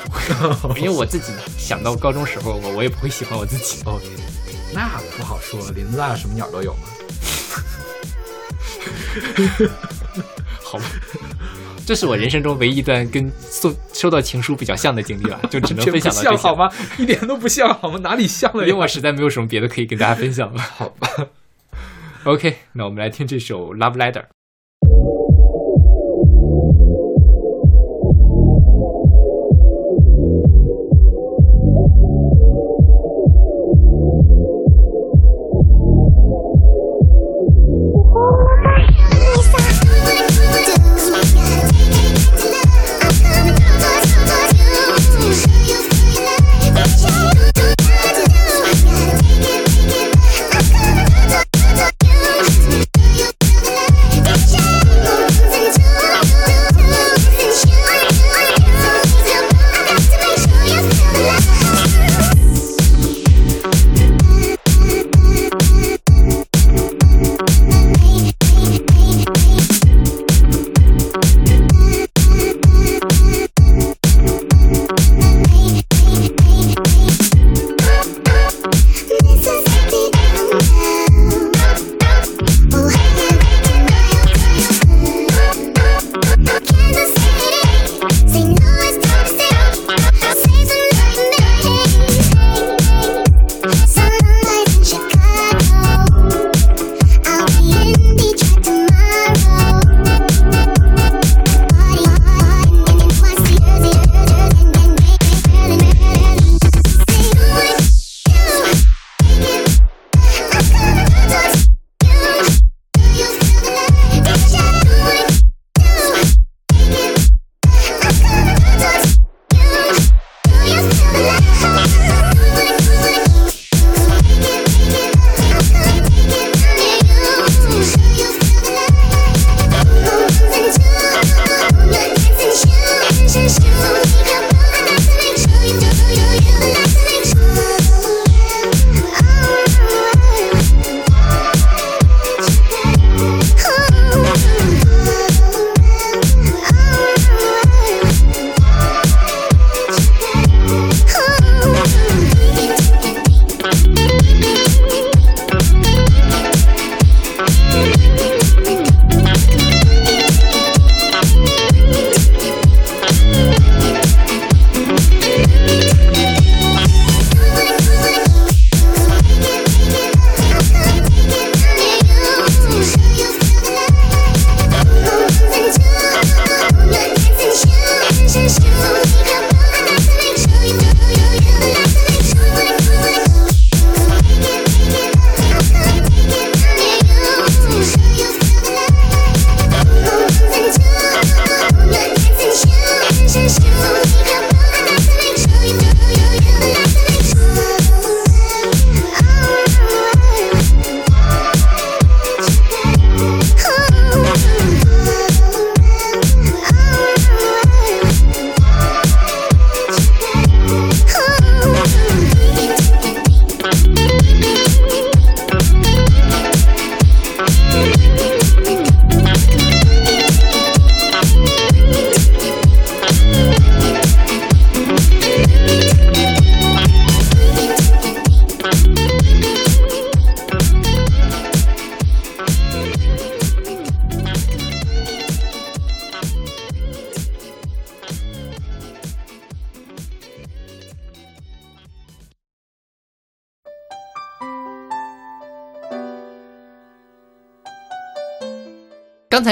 不会，因为我自己想到高中时候，我我也不会喜欢我自己。OK，那不好说，林子大什么鸟都有嘛。好吧，这是我人生中唯一一段跟送收到情书比较像的经历了，就只能分享到这些像好？吗？一点都不像好吗？哪里像了？因为我实在没有什么别的可以跟大家分享了。好吧。OK，那我们来听这首《Love Letter》。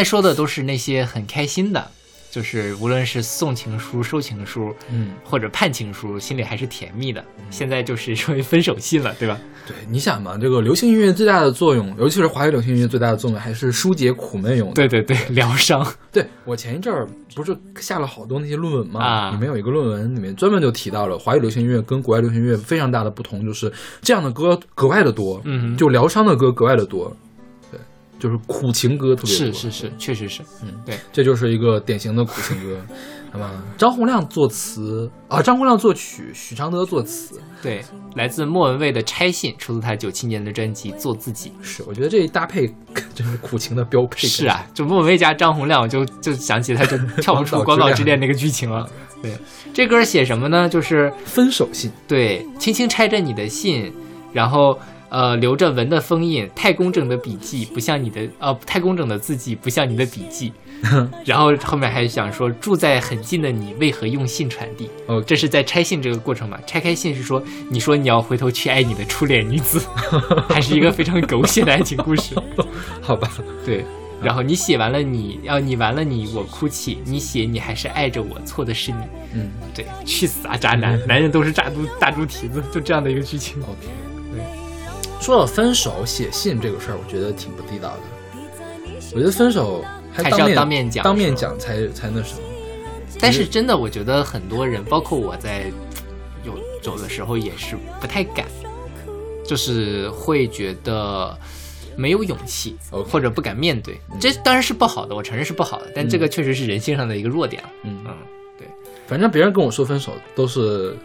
才说的都是那些很开心的，就是无论是送情书、收情书，嗯，或者判情书，心里还是甜蜜的。现在就是 说分手信了，对吧？对，你想嘛，这个流行音乐最大的作用，尤其是华语流行音乐最大的作用，还是疏解苦闷用的。对对对，疗伤。对我前一阵儿不是下了好多那些论文嘛，啊里面有一个论文里面专门就提到了华语流行音乐跟国外流行音乐非常大的不同，就是这样的歌格外的多，嗯就疗伤的歌格外的多，对，就是苦情歌特别多，是是是，确实是。嗯，对这就是一个典型的苦情歌。那么张洪亮作词啊，张洪亮作曲，许常德作词，对，来自莫文蔚的《拆信》，出自他九七年的专辑《做自己》。是我觉得这一搭配 真是苦情的标配。是啊，就莫文蔚加张洪亮，我就就想起他就 跳不出《广岛之恋广岛之恋》那个剧情了。对，这歌写什么呢？就是分手信，对，轻轻拆着你的信，然后呃留着文的封印，太工整的笔记不像你的呃太工整的字迹不像你的笔记，然后后面还想说住在很近的你为何用信传递？哦这是在拆信这个过程嘛？拆开信是说你说你要回头去爱你的初恋女子，还是一个非常狗血的爱情故事。好吧，对。然后你写完了你，要、你完了你，我哭泣。你写你还是爱着我，错的是你。嗯对，去死啊，渣男！男人都是大猪大猪蹄子，就这样的一个剧情。，OK，对。说到分手写信这个事儿，我觉得挺不地道的。我觉得分手还还是要当面讲当面讲才才那什么。但是真的，我觉得很多人，包括我在有走的时候也是不太敢，就是会觉得没有勇气或者不敢面对。这当然是不好的，我承认是不好的，但这个确实是人性上的一个弱点了。嗯嗯，反正别人跟我说分手都是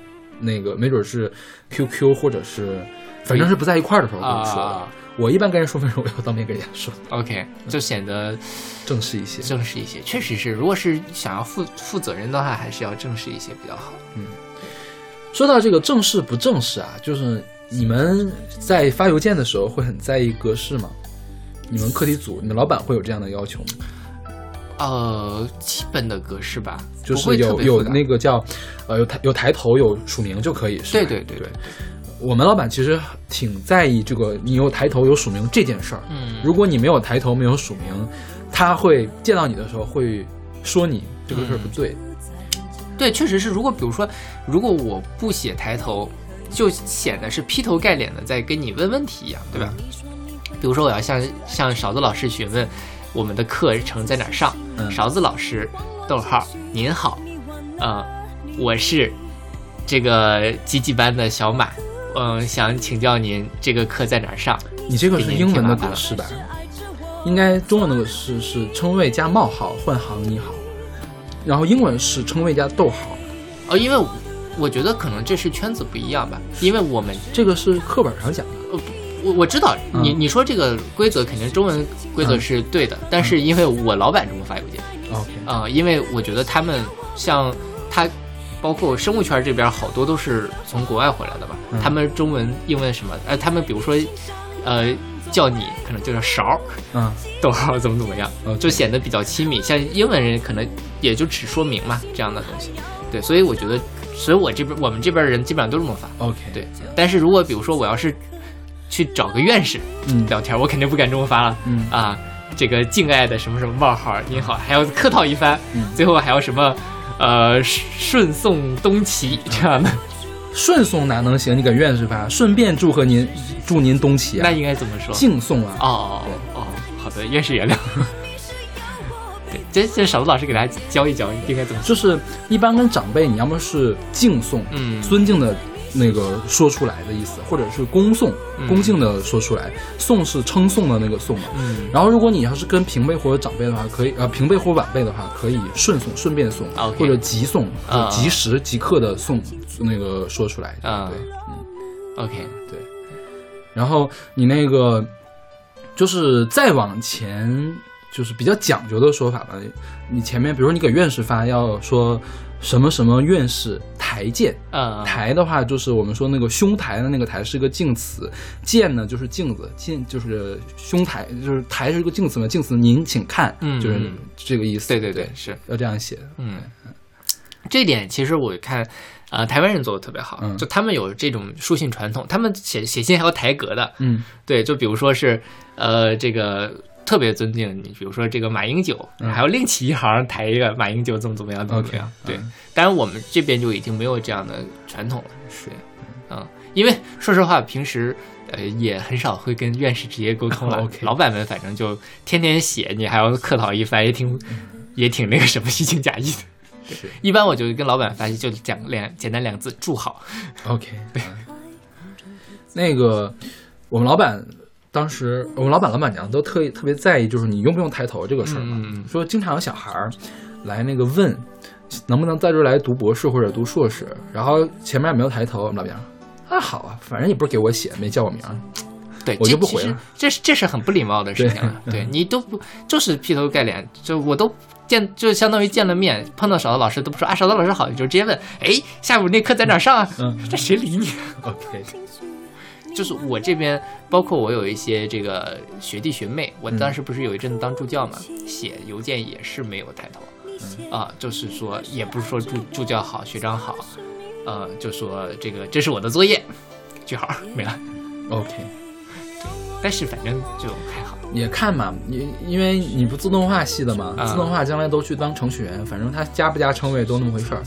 那个，没准是 QQ 或者是，反正是不在一块儿的时候跟我说的。啊我一般跟人说分手，我要当面跟人家说，OK，就显得正式一些。正式一些。确实是，如果是想要负负责任的话，还是要正式一些比较好。嗯说到这个正式不正式啊，就是你们在发邮件的时候会很在意格式吗？你们课题组，你们老板会有这样的要求吗？呃，基本的格式吧，就是有有那个叫，呃，有抬有抬头有署名就可以，是吧对对对对。我们老板其实挺在意这个，你有抬头有署名这件事儿。嗯，如果你没有抬头没有署名，他会见到你的时候会说你这个事儿不对。对，确实是。如果比如说，如果我不写抬头，就显得是劈头盖脸的在跟你问问题一样，对吧？比如说，我要向向勺子老师询问我们的课程在哪儿上，嗯勺子老师，逗号，您好，呃，我是这个几几班的小马，嗯、想请教您这个课在哪儿上？你这个是英文的格式吧？应该中文的格式是称谓加冒号换行你好，然后英文是称谓加逗号。哦，因为我我觉得可能这是圈子不一样吧，因为我们这个是课本上讲的。呃我我知道你嗯你说这个规则肯定中文规则是对的，但是因为我老板这么发邮件 OK，啊、因为我觉得他们像他，包括生物圈这边好多都是从国外回来的吧，嗯他们中文、英文什么，呃，他们比如说，呃，叫你可能就叫勺儿，嗯，逗号怎么怎么样就显得比较亲密。像英文人可能也就只说明嘛这样的东西，对，所以我觉得，所以我这边我们这边人基本上都这么发，OK，，对。但是如果比如说我要是去找个院士，嗯聊天，我肯定不敢这么发了。嗯啊，这个敬爱的什么什么冒号，您好，还要客套一番，嗯最后还要什么呃顺送东齐这样的，顺送哪能行？你给院士发，顺便祝贺您，祝您东齐啊，那应该怎么说？敬送啊。哦哦哦哦，好的，院士原谅。对，这这少子老师给大家教一教应该怎么说。就是一般跟长辈，你要么是敬送，嗯尊敬的那个说出来的意思，或者是恭送，嗯恭敬的说出来。送是称颂的那个送嘛。嗯然后，如果你要是跟平辈或者长辈的话，可以呃平辈或晚辈的话，可以顺送、顺便送，或者即送，啊就即时即刻的送那个说出来。啊对，嗯。，OK，对然后你那个就是再往前，就是比较讲究的说法吧。你前面比如说你给院士发，要说什么什么院士台见。嗯，台的话，就是我们说那个胸台的那个台是个敬词，见呢就是镜子，镜就是胸台，就是台是一个敬词嘛，敬词您请看，就是这个意思。对对对，是。要这样写。嗯，这点其实我看，呃，台湾人做的特别好，嗯就他们有这种书信传统，他们写写信还要台格的，嗯对，就比如说是，呃，这个特别尊敬你，比如说这个马英九，嗯还要另起一行抬一个马英九怎么怎么样，怎么样。对嗯，当然我们这边就已经没有这样的传统了。是，嗯，因为说实话，平时呃也很少会跟院士直接沟通了。老板们反正就天天写，你还要客套一番，也挺也挺那个什么虚情假意的。是一般我就跟老板发信，就讲两简单两字祝好。OK，对。那个我们老板当时，我们老板老板娘都特意特别在意，就是你用不用抬头这个事儿嘛。说经常有小孩儿来那个问，能不能在这儿来读博士或者读硕士，然后前面也没有抬头，我们老板娘说啊好啊，反正也不是给我写，没叫我名儿。对，我就不回了这是这是很不礼貌的事情了。对你都不就是劈头盖脸，就我都见就相当于见了面，碰到少的老师都不说啊，少的老师好，你就直接问，哎，下午那课在哪儿上啊？嗯这谁理你？OK，就是我这边，包括我有一些这个学弟学妹，我当时不是有一阵子当助教嘛，写邮件也是没有抬头，啊，就是说也不是说助助教好，学长好，呃，就说这个这是我的作业，句号没了。OK，但是反正就还好，也看嘛，你因为你不自动化系的嘛，啊自动化将来都去当程序员，反正他加不加称谓都那么回事儿，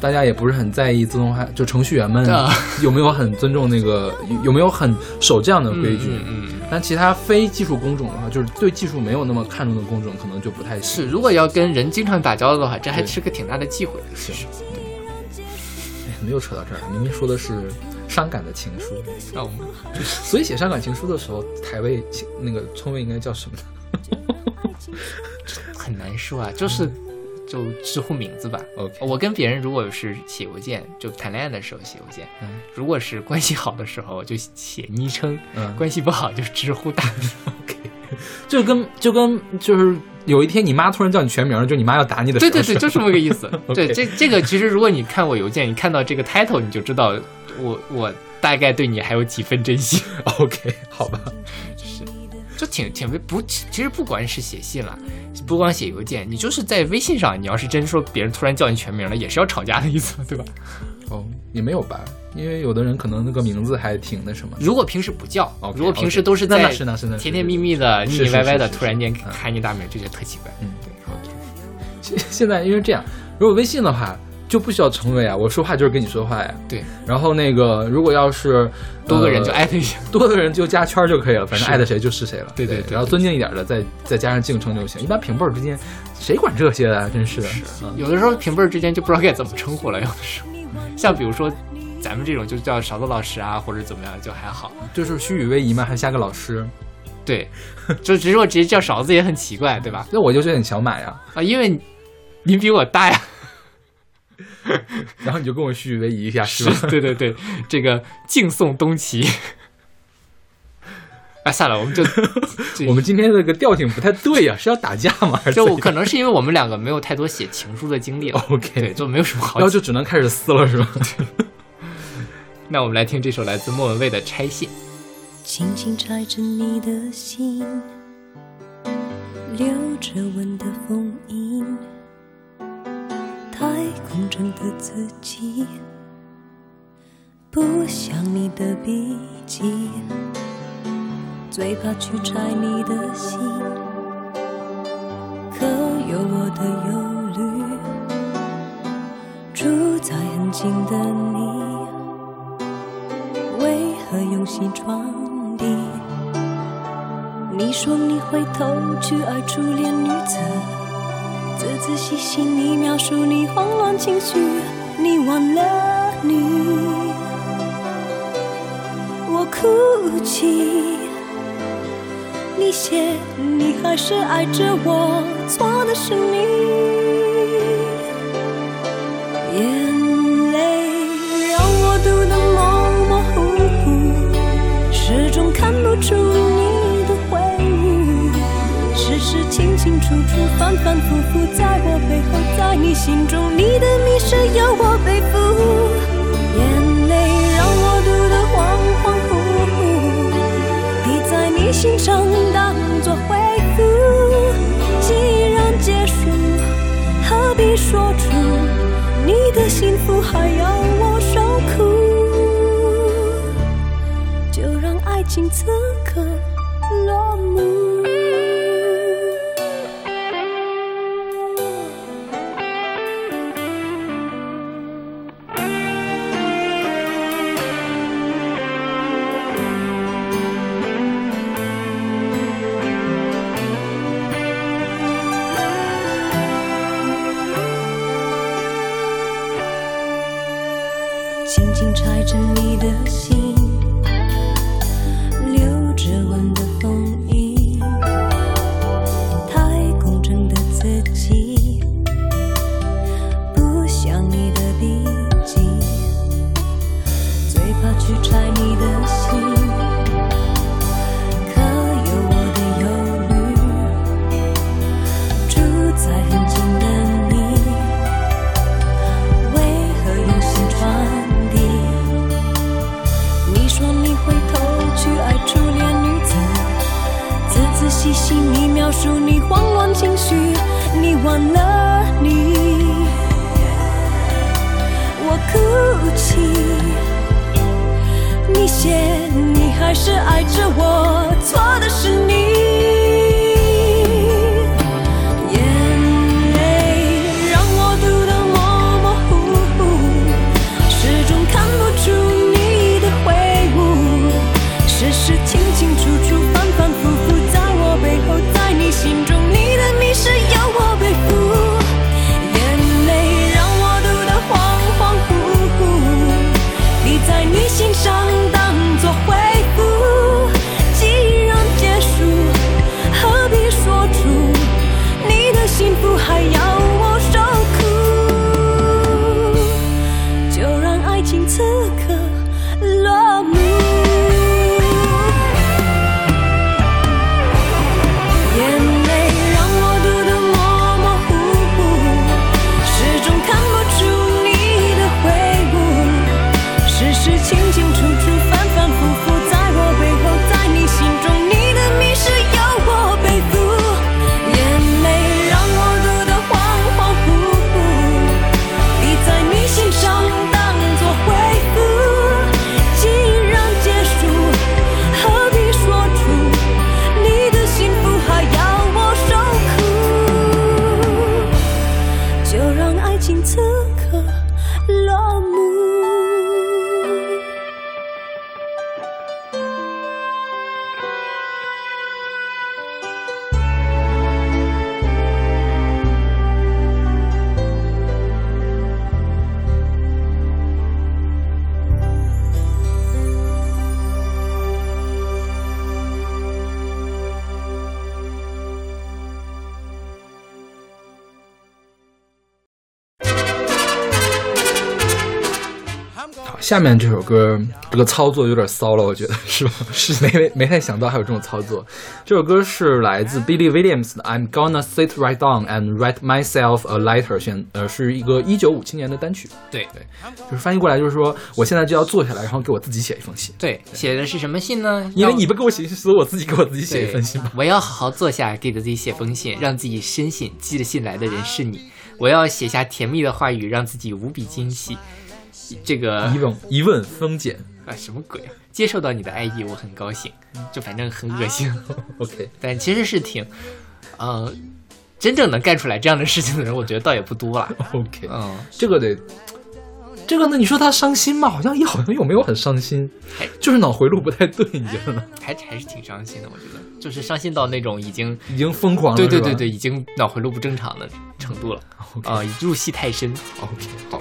大家也不是很在意自动化，就程序员们啊有没有很尊重那个，有有没有很守这样的规矩。嗯但其他非技术工种的话，就是对技术没有那么看重的工种，可能就不太行。是，如果要跟人经常打交道的话，这还是个挺大的忌讳。是，哎，没有扯到这儿，明明说的是伤感的情书，那我们所以写伤感情书的时候，台位那个称谓应该叫什么？呢很难说啊，就是就直呼名字吧。？OK，我跟别人如果是写邮件，就谈恋爱的时候写邮件；嗯。如果是关系好的时候，就写昵称；嗯，关系不好就直呼大名。OK，就跟就跟就是有一天你妈突然叫你全名，就你妈要打你的时候，对对对，就这么个意思。对，这这个其实如果你看我邮件，你看到这个 title，你就知道我我大概对你还有几分真心。OK，好吧，是就挺挺不，其实不管是写信了，不光写邮件，你就是在微信上，你要是真说别人突然叫你全名了，也是要吵架的意思，对吧？哦，也没有吧，因为有的人可能那个名字还挺那什么。如果平时不叫如果平时都是那在是那是那是甜甜蜜蜜的、腻腻歪歪的，突然间喊你大名，就觉得特奇怪。嗯，对现现在因为这样，如果微信的话就不需要称谓啊，我说话就是跟你说话呀。对，然后那个如果要是多个人就呃艾特一下。多的人就加圈儿就可以了，反正是爱的谁就是谁了。对对对然后尊敬一点的再再加上敬称就行。一般平辈儿之间谁管这些啊？真是的。嗯有的时候平辈儿之间就不知道该怎么称呼了，有的时候，像比如说咱们这种就叫勺子老师啊，或者怎么样就还好。就是虚与委蛇嘛，还加个老师，对，就只是我直接叫勺子也很奇怪，对吧？那我就叫你小马呀，啊，因为你你比我大呀。然后你就跟我虚与委蛇一下，是吧？是，对对对，这个敬送东齐。哎，算了，我们就 我们今天这个调性不太对呀、是要打架吗？还是就可能是因为我们两个没有太多写情书的经历了，OK，就没有什么好然后。就只能开始撕了，是吧？那我们来听这首来自莫文蔚的《拆线》。轻轻拆着你的心，留着吻的封印。太空中的自己，不像你的笔记，最怕去拆你的心，可有我的忧虑，住在很近的你。为何用心传递？你说你回头去爱初恋女子，仔仔细细你描述你慌乱情绪，你忘了你，我哭泣。你写你还是爱着我，错的是你。清清楚楚，反反复复，在我背后，在你心中，你的迷失由我背负。眼泪让我读得恍恍惚惚，滴在你心上当作回复。既然结束，何必说出你的幸福下面这首歌这个操作有点骚了，我觉得是吧？是 没没没太想到还有这种操作。这首歌是来自 Billy Williams 的《I'm Gonna Sit Right Down and Write Myself a Letter》，选呃是一个一九五七年的单曲，对对，就是翻译过来就是说我现在就要坐下来，然后给我自己写一封信，对，写的是什么信呢？因为你不给我写信，所以我自己给我自己写一封信吧。我要好好坐下，给自己写封信，让自己深信寄了信来的人是你。我要写下甜蜜的话语，让自己无比惊喜。这个疑问疑问风险啊，什么鬼？啊接受到你的爱意，我很高兴。就反正很恶心，，OK，但其实是挺，呃，真正能干出来这样的事情的人，我觉得倒也不多了。OK，嗯，这个得，这个呢？你说他伤心吗？好像也好像又没有很伤心还，就是脑回路不太对，你觉得呢？还还是挺伤心的，我觉得，就是伤心到那种已经，已经疯狂了，对对对对，已经脑回路不正常的程度了啊、入戏太深。OK，好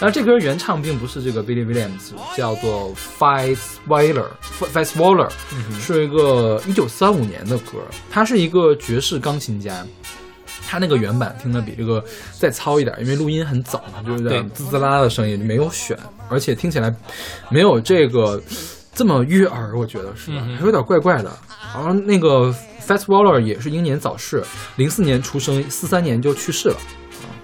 的。然后这歌原唱并不是这个 Billy Williams，叫做 Fats Waller，Fats Waller，、是一个一九三五年的歌。他是一个爵士钢琴家，他那个原版听的比这个再糙一点，因为录音很早嘛，就有点滋滋啦啦的声音，没有选，而且听起来没有这个这么悦耳，我觉得是还有点怪怪的。然后那个 Fats Waller 也是英年早逝，零四年出生，四三年就去世了。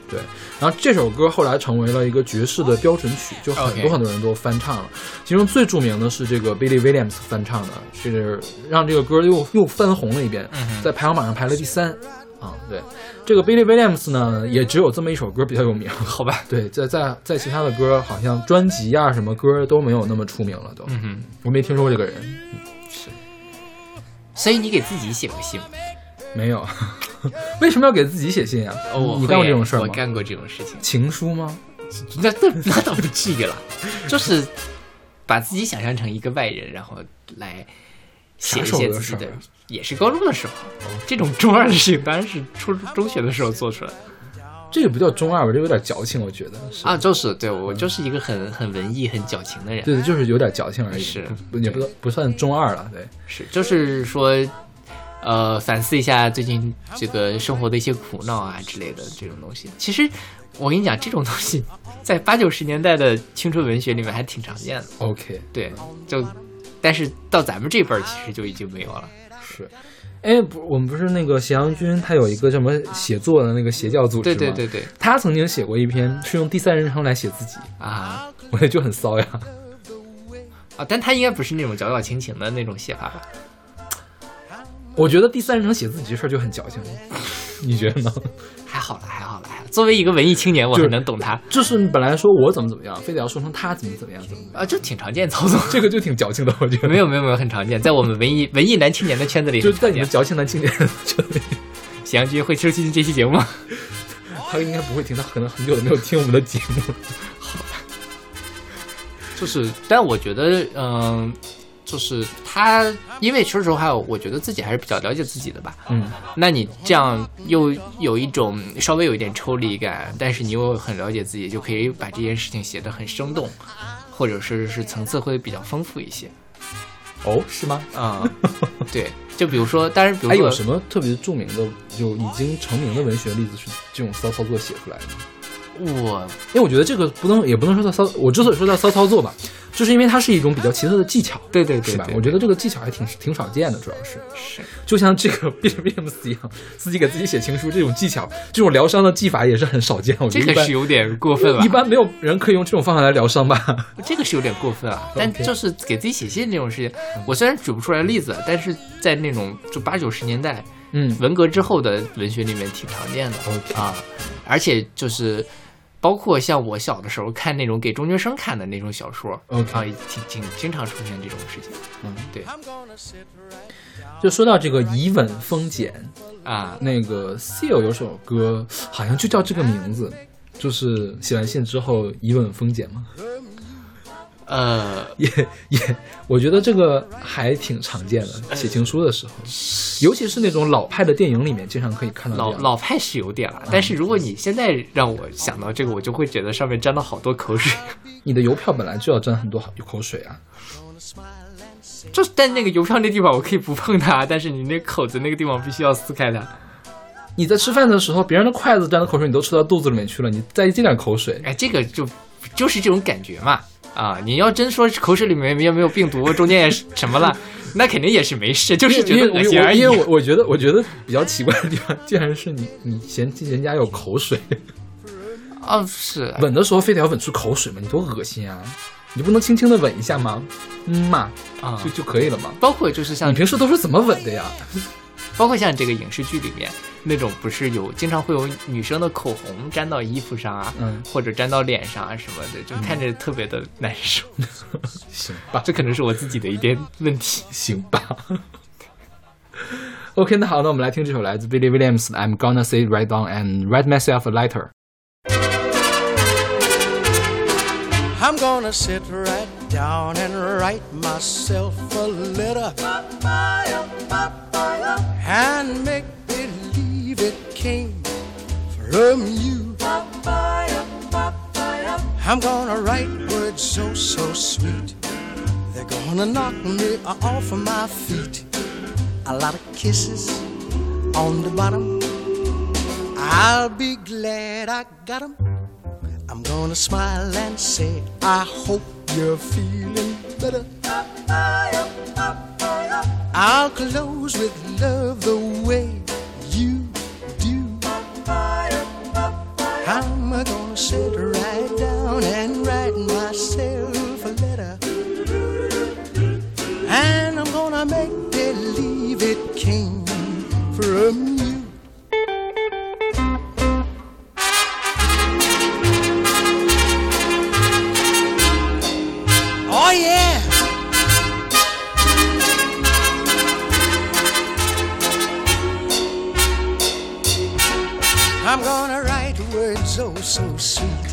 啊，对。然后这首歌后来成为了一个爵士的标准曲，就很多很多人都翻唱了。其中最著名的是这个 Billy Williams 翻唱的，是让这个歌又又翻红了一遍，嗯在排行榜上排了第三。啊，对，这个 Billy Williams 呢，也只有这么一首歌比较有名。好吧，对，在在在其他的歌，好像专辑啊什么歌都没有那么出名了，都。嗯哼，我没听说过这个人，所以你给自己写个信吗？没有。为什么要给自己写信啊？哦，我你干过这种事儿吗？我干过这种事情，情书吗？那那那倒不至于了，就是把自己想象成一个外人，然后来写一些自己的也是高中的时候。这种中二的事情当然是初中学的时候做出来的这个不叫中二吧？这有点矫情，我觉得是啊，就是对我就是一个很很文艺、很矫情的人，对对，就是有点矫情而已，是不也不不算中二了，对。是就是说。呃，反思一下最近这个生活的一些苦恼啊之类的这种东西。其实我跟你讲，这种东西在八九十年代的青春文学里面还挺常见的。OK，对，就但是到咱们这辈儿其实就已经没有了。是。哎，不，我们不是那个斜阳君，他有一个什么写作的那个邪教组织吗？对对对对他曾经写过一篇，是用第三人称来写自己，啊 我觉得就很骚呀。啊！但他应该不是那种矫矫情情的那种写法吧？我觉得第三人称写自己这事儿就很矫情，你觉得呢？还好了，还好了，还好。作为一个文艺青年，我就是很能懂他就是你本来说我怎么怎么样，非得要说成他怎么怎么样，怎么啊，这挺常见操作。这个就挺矫情的，我觉得。没有没有没有，很常见，在我们文艺 文艺男青年的圈子里就。在你们矫情男青年圈里，喜羊居会收听这期节目吗？他应该不会听，他可能很久都没有听我们的节目了。就是，但我觉得，嗯、就是他，因为说实话，我觉得自己还是比较了解自己的吧。嗯，那你这样又有一种稍微有一点抽离感，但是你又很了解自己，就可以把这件事情写得很生动，或者是是层次会比较丰富一些。哦，是吗？啊、对，就比如说，当然，比如说还有什么特别著名的，就已经成名的文学例子是这种骚操作写出来的吗？我因为我觉得这个不能，也不能说它骚。我之所以说它骚操作吧，就是因为它是一种比较奇特的技巧，对对对是吧？对我觉得这个技巧还挺挺少见的，主要是是就像这个 Williams 一样，自己给自己写情书这种技巧，这种疗伤的技法也是很少见。我觉得是有点过分了，一般没有人可以用这种方法来疗伤吧？这个是有点过分啊，但就是给自己写信这种事情，我虽然举不出来例子，但是在那种就八九十年代嗯，文革之后的文学里面挺常见的 OK 啊，而且就是包括像我小的时候看那种给中学生看的那种小说啊，也挺挺经常出现这种事情，嗯，对就说到这个以吻封简，啊，那个 Seal 有首歌好像就叫这个名字，就是写完信之后以吻封简嘛。呃，也 也，我觉得这个还挺常见的，写情书的时候，尤其是那种老派的电影里面，经常可以看到老。老派是有点了，但是如果你现在让我想到这个，我就会觉得上面沾了好多口水。你的邮票本来就要沾很多口水啊，就是但那个邮票那地方我可以不碰它，但是你那口子那个地方必须要撕开它。你在吃饭的时候，别人的筷子沾的口水你都吃到肚子里面去了，你再这点口水，哎，这个就就是这种感觉嘛。啊，你要真说口水里面也没有病毒，中间也是什么了，那肯定也是没事，就是觉得因为恶心而已。因为我我觉得我觉得比较奇怪的地方，竟然是你你嫌弃人家有口水，啊，是吻的时候非得要吻出口水吗？你多恶心啊！你不能轻轻的吻一下吗？嗯嘛，啊就，就可以了嘛？包括就是像你平时都是怎么吻的呀？包括像这个影视剧里面那种，不是有经常会有女生的口红粘到衣服上啊，嗯或者粘到脸上啊什么的，就看着特别的难受。行吧，这可能是我自己的一点问题。行吧。OK，那好，那我们来听这首来自 Billy Williams 的《I'm Gonna Sit Right Down and Write Myself a Letter》。I'm gonna sit right down and write myself a letter and make believe it came from you. I'm gonna write words so, so sweet. They're gonna knock me off of my feet. A lot of kisses on the bottom. I'll be glad I got 'em. I'm gonna smile and say, I hope you're feeling better. I'll close with love the way you do. I'm gonna sit right down and write myself a letter. And I'm gonna make believe it came from you.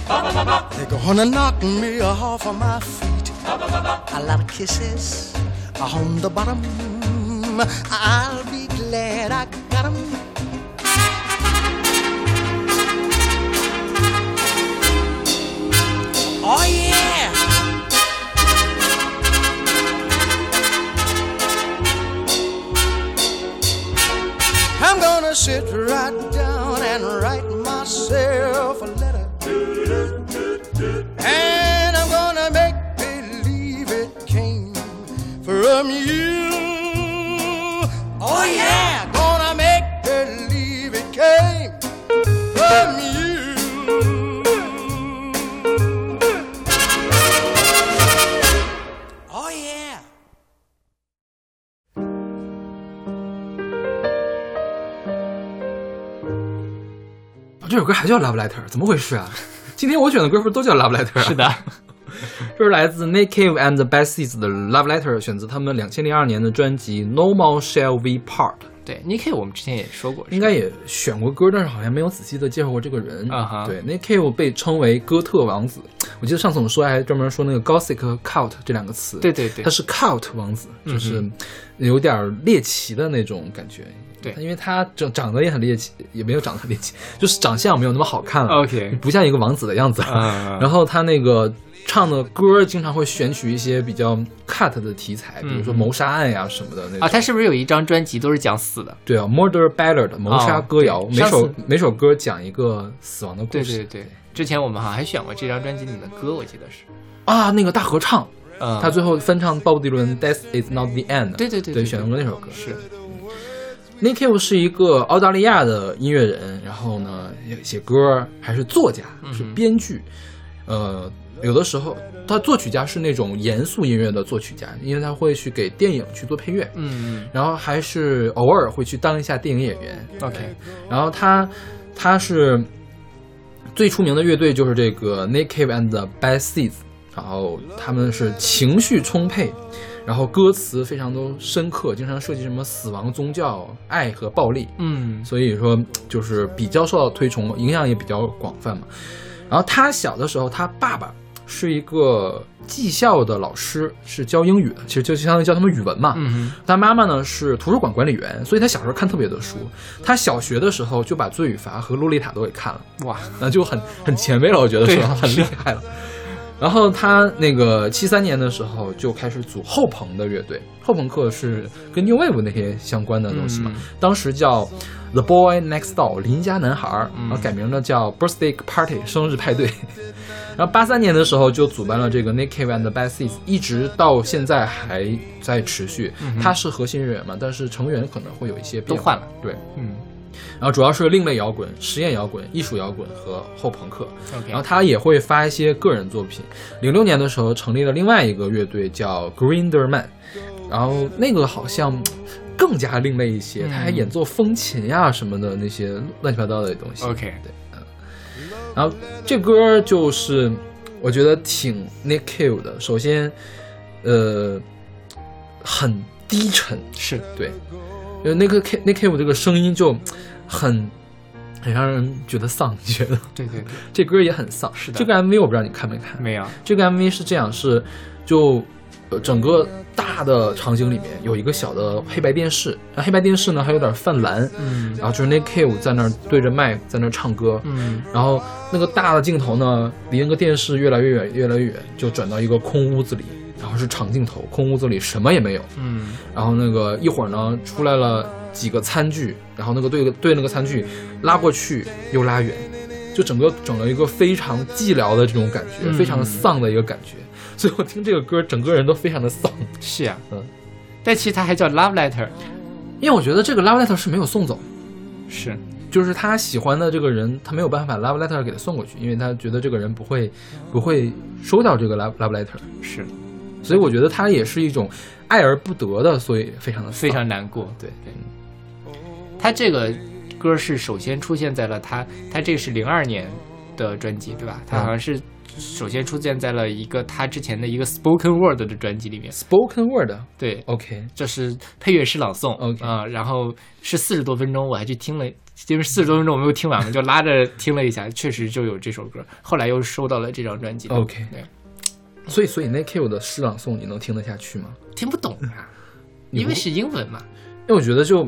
They're gonna knock me off of my feet. A lot of kisses on the bottom. I'll be glad I got 'em. Oh yeah. I'm gonna sit 首歌还叫 Love Letter，怎么回事啊？今天我选的歌不是都叫 Love Letter？、啊、是，的，这是来自 Nick Cave and the Seeds 的 Love Letter，选择他们两千零二年的专辑 No More Shall We Part。对 n i k e 我们之前也说过，应该也选过歌，但是好像没有仔细的介绍过这个人。啊哈对，Nick Cave 被称为哥特王子。我记得上次我们说还专门说那个 Gothic 和 Cult 这两个词。对对对他，是 Cult 王子，嗯就是有点猎奇的那种感觉。对因为他长长得也很猎奇，也没有长得很猎奇，就是长相没有那么好看了。OK 不像一个王子的样子。嗯，然后他那个唱的歌经常会选取一些比较 cut 的题材，比如说嗯谋杀案呀什么的那种。啊，他是不是有一张专辑都是讲死的？对啊，Murder Ballad 谋杀歌谣，每首每首歌讲一个死亡的故事。对对对，之前我们好像还选过这张专辑里的歌，我记得是，啊，那个大合唱，嗯，他最后翻唱鲍勃迪伦《Death Is Not the End》。对，对对对对选了那首歌。是 Nick Cave 是一个澳大利亚的音乐人，然后呢写歌，还是作家，嗯。是编剧。呃，有的时候他作曲家是那种严肃音乐的作曲家，因为他会去给电影去做配乐，嗯然后还是偶尔会去当一下电影演员。嗯，OK，然后他他是最出名的乐队就是这个 Nick Cave and the Bad Seeds，然后他们是情绪充沛，然后歌词非常都深刻，经常涉及什么死亡、宗教、爱和暴力，嗯所以说就是比较受到推崇，影响也比较广泛嘛。然后他小的时候，他爸爸是一个技校的老师，是教英语的，其实就相当于教他们语文嘛。嗯他妈妈呢是图书馆管理员，所以他小时候看特别多书。他小学的时候就把《罪与罚》和《洛丽塔》都给看了，哇，那就很很前卫了，我觉得对说很厉害了。然后他那个七三年的时候就开始组后朋的乐队，后朋克是跟 New Wave 那些相关的东西嘛，嗯。当时叫 The Boy Next Door 邻家男孩儿，嗯。然后改名了叫 Birthday Party 生日派对。然后八三年的时候就组办了这个 Nick Cave and the Bad Seeds，一直到现在还在持续。他是核心人员嘛，但是成员可能会有一些变化。都换了。对，嗯然后主要是另类摇滚、实验摇滚、艺术摇滚和后朋克。然后他也会发一些个人作品。零六年的时候成立了另外一个乐队叫 Grinderman，然后那个好像更加另类一些，嗯他还演奏风琴呀、什么的那些乱七八糟的东西。OK 对，嗯。然后这歌就是我觉得挺 Nick Cave 的，首先，呃，很低沉，是对，因为那个 K 那 Cave 这个声音就很很让人觉得丧，你觉得？对对对，这歌也很丧。是的这个 MV 我不知道你看没看？没有，这个 MV 是这样，是就呃整个大的场景里面有一个小的黑白电视，然后黑白电视呢还有点泛蓝，嗯然后就是那 Cave 在那儿对着麦在那儿唱歌，嗯然后那个大的镜头呢离那个电视越来越远，越来越远，就转到一个空屋子里，然后是长镜头，空屋子里什么也没有，嗯。然后那个一会儿呢出来了几个餐具，然后那个对对那个餐具拉过去又拉远，就整个整了一个非常寂寥的这种感觉，嗯。非常丧的一个感觉。所以我听这个歌，整个人都非常的丧，是啊，嗯，但其实它还叫 Love Letter，因为我觉得这个 love letter 是没有送走，是。就是他喜欢的这个人，他没有办法 love letter 给他送过去，因为他觉得这个人不会不会收到这个 love love letter，是，所以我觉得他也是一种爱而不得的，所以非常的非常难过。对对，他这个歌是首先出现在了他他这个是零二年的专辑对吧？他好像是首先出现在了一个他之前的一个 Spoken Word 的专辑里面。spoken word。对，OK，这是配乐诗朗诵 OK 啊、然后是四十多分钟，我还去听了，因为四十多分钟我没有听完嘛，就拉着听了一下，确实就有这首歌。后来又收到了这张专辑。OK 对，所以所以那 Q 的诗朗诵你能听得下去吗？听不懂啊，因为是英文嘛。因为我觉得就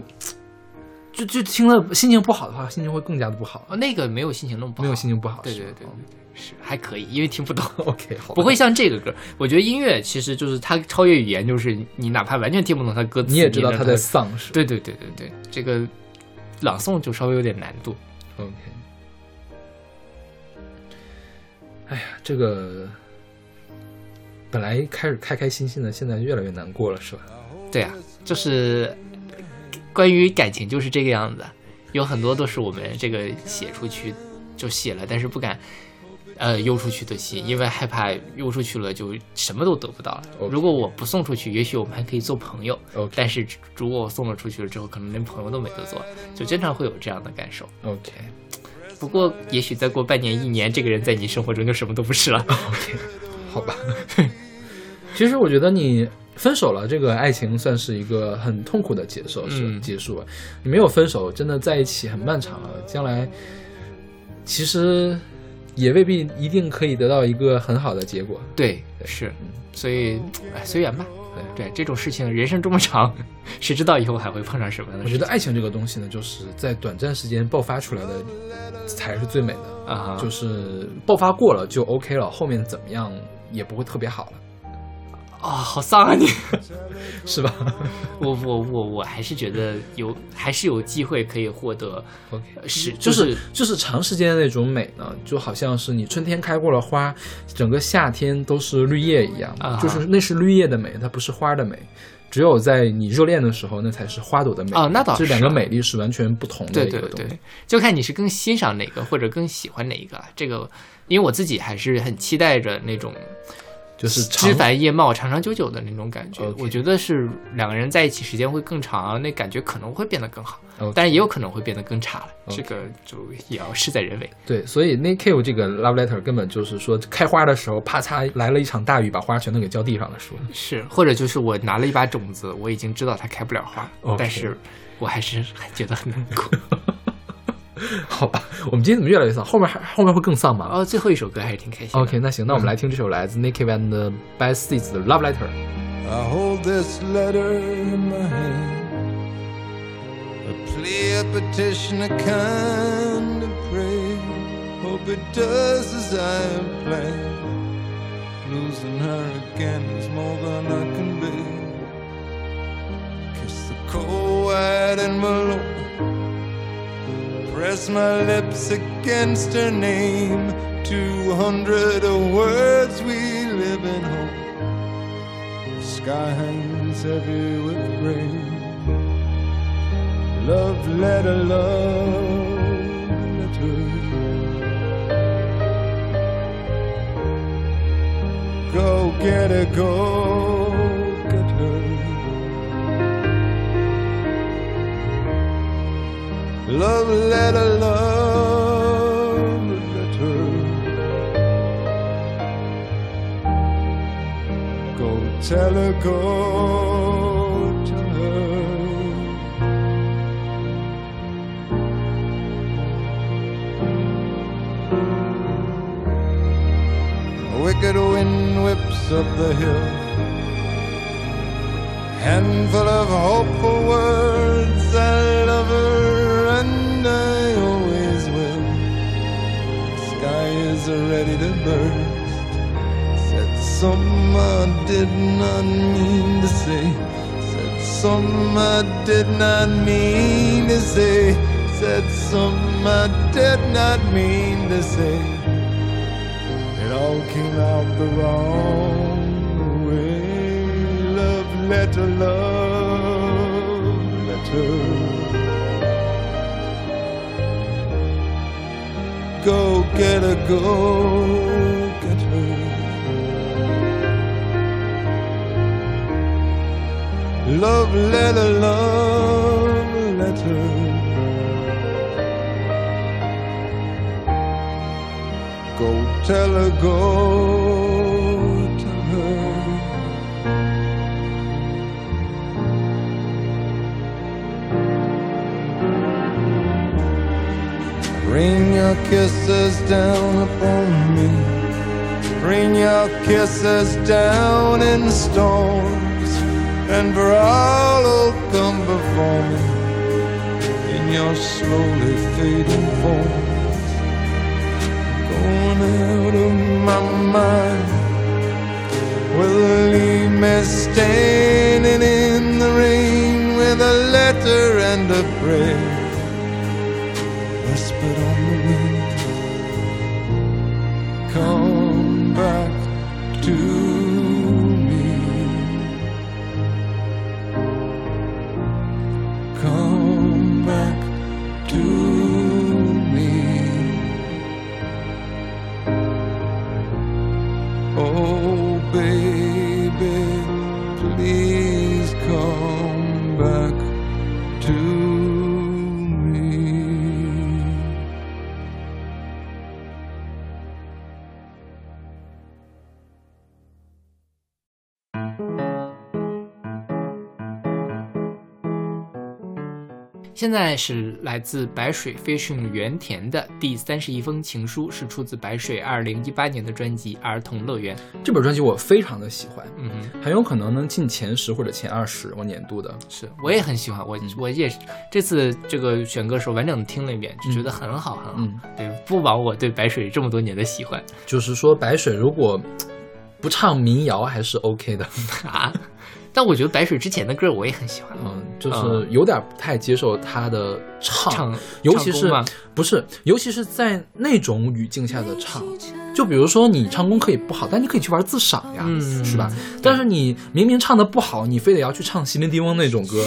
就就听了心情不好的话，心情会更加的不好，哦，那个没有心情那么不好，没有心情不好。对对对对对，是还可以，因为听不懂。OK，好，不会像这个歌，我觉得音乐其实就是它超越语言，就是你哪怕完全听不懂它歌词，你也知道它在。丧是吧对对对对对，这个朗诵就稍微有点难度。OK。哎呀，这个本来开始开开心心的，现在越来越难过了，是吧？对啊，就是关于感情就是这个样子，有很多都是我们这个写出去就写了，但是不敢呃邮出去的信，因为害怕邮出去了就什么都得不到了。如果我不送出去，也许我们还可以做朋友。但是如果我送了出去了之后，可能连朋友都没得做，就经常会有这样的感受。OK，不过也许再过半年一年，这个人在你生活中就什么都不是了。OK，好吧。其实我觉得你分手了，这个爱情算是一个很痛苦的结束，是嗯结束了。你没有分手，真的在一起很漫长了，将来其实也未必一定可以得到一个很好的结果。对，是，所以哎随缘吧。对这种事情，人生这么长，谁知道以后还会碰上什么样的事情？我觉得爱情这个东西呢，就是在短暂时间爆发出来的才是最美的，啊哈，就是爆发过了就 OK 了，后面怎么样也不会特别好了，啊、好丧啊你！是吧 我我我我还是觉得有，还是有机会可以获得是就就是就是长时间的那种美呢，就好像是你春天开过了花，整个夏天都是绿叶一样，啊就是那是绿叶的美，它不是花的美。只有在你热恋的时候，那才是花朵的美。哦那倒是这两个美丽是完全不同的对对一个东西。对，就看你是更欣赏哪个或者更喜欢哪一个。这个，因为我自己还是很期待着那种就是枝繁叶茂、长长久久的那种感觉。我觉得是两个人在一起时间会更长，那感觉可能会变得更好但是也有可能会变得更差这个就也要事在人为。对，所以那 Cave 这个 love letter 根本就是说开花的时候，啪嚓来了一场大雨，把花全都给浇地上了，说。是，或者就是我拿了一把种子，我已经知道它开不了花但是我还是很觉得很难过。好吧，我们今天怎么越来越丧？后面还后面会更丧吗、哦，最后一首歌还是挺开心。o k 那行，那我们来听这首来自 Nick Cave and Bad Seeds 的 Love Letter。I hold this letter in my hand. A plea, a petition, a kind of prayer. Hope it does as I have planned. Losing her again is more than I can bear. Kiss the cold white envelope. Press my lips against her name. Two hundred words we live in hope. The sky hangs heavy with rain. Love letter, love letter. Go get her, go Love letter, love letter. Go tell her, go tell her. A wicked wind whips up the hill. Handful of hopeful words. Ready to burst. Said something I did not mean to say. Said something I did not mean to say. Said something I did not mean to say. It all came out the wrong way. Love letter, love letter. Go get her, go get her. Love letter, love letter. Go tell her, go your kisses down upon me. Rain your kisses down in storms. And who'll come before me in your slowly fading forms going out of my mind. Will leave me standing in the rain with a letter and a prayer 现在是来自白水飞讯原田的第三十一封情书，是出自白水二零一八年的专辑《儿童乐园》。这本专辑我非常的喜欢，嗯哼，很有可能能进前十或者前二十，我年度的。是，我也很喜欢，我我也是这次这个选歌时候完整的听了一遍，就觉得很好很好。嗯，对，不枉我对白水这么多年的喜欢就是说白水如果不唱民谣还是 OK 的，啊。但我觉得白水之前的歌我也很喜欢，嗯，就是有点不太接受他的唱，唱尤其是不是，尤其是在那种语境下的唱，就比如说你唱功可以不好，但你可以去玩自赏呀，嗯是吧？但是你明明唱的不好，你非得要去唱席琳迪翁那种歌，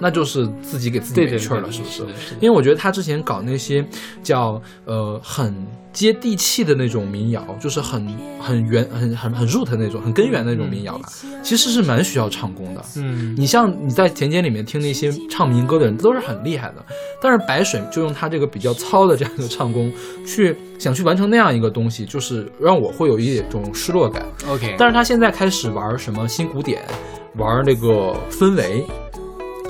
那就是自己给自己没趣儿了，对是不是？因为我觉得他之前搞那些叫呃很接地气的那种民谣，就是很很原很很很 root 那种很根源的那种民谣吧，其实是蛮需要唱功的。嗯，你像你在田间里面听那些唱民歌的人，都是很厉害的。但是白水就用他这个比较糙的这样一个唱功，去想去完成那样一个东西，就是让我会有一种失落感。OK，但是他现在开始玩什么新古典，玩那个氛围，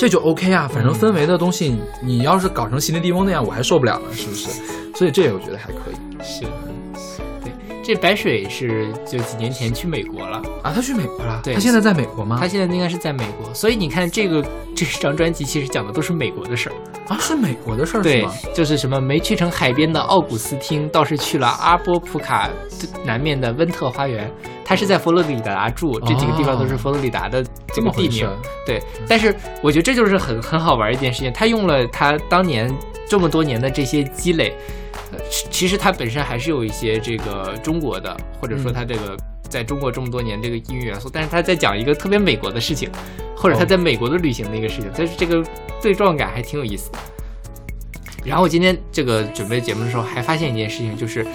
这就 OK 啊。反正氛围的东西，你要是搞成席琳迪翁那样，我还受不了呢，是不是？所以这个我觉得还可以是，对，这白水是就几年前去美国了，啊。他去美国了，对他现在在美国吗？他现在应该是在美国，所以你看这个这张专辑其实讲的都是美国的事儿，啊，是美国的事儿是对吗？，就是什么没去成海边的奥古斯汀，倒是去了阿波普卡南面的温特花园。他是在佛罗里达住，这几个地方都是佛罗里达的这这个地名。对，但是我觉得这就是很很好玩一件事情。他用了他当年这么多年的这些积累，呃，其其实它本身还是有一些这个中国的，或者说它这个在中国这么多年这个音乐元素，但是它在讲一个特别美国的事情，或者他在美国的旅行的一个事情，但是这个对撞感还挺有意思的。然后我今天这个准备节目的时候，还发现一件事情，就是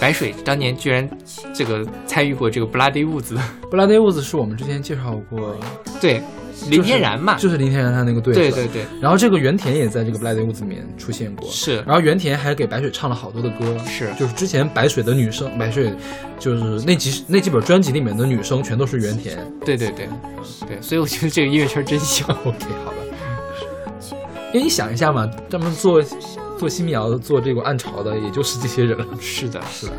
白水当年居然这个参与过这个 Bloody Woods。Bloody，Woods 是我们之前介绍过，对，林天然嘛，就是林天然他那个对对对对，然后这个原田也在这个布莱德屋子里面出现过，是然后原田还给白水唱了好多的歌，是就是之前白水的女生，白水就是那几那几本专辑里面的女生全都是原田。对对对对，所以我觉得这个音乐圈真香。OK，好吧。因为你想一下嘛，他们做做新民谣、做这个暗潮的，也就是这些人了。是的，是的。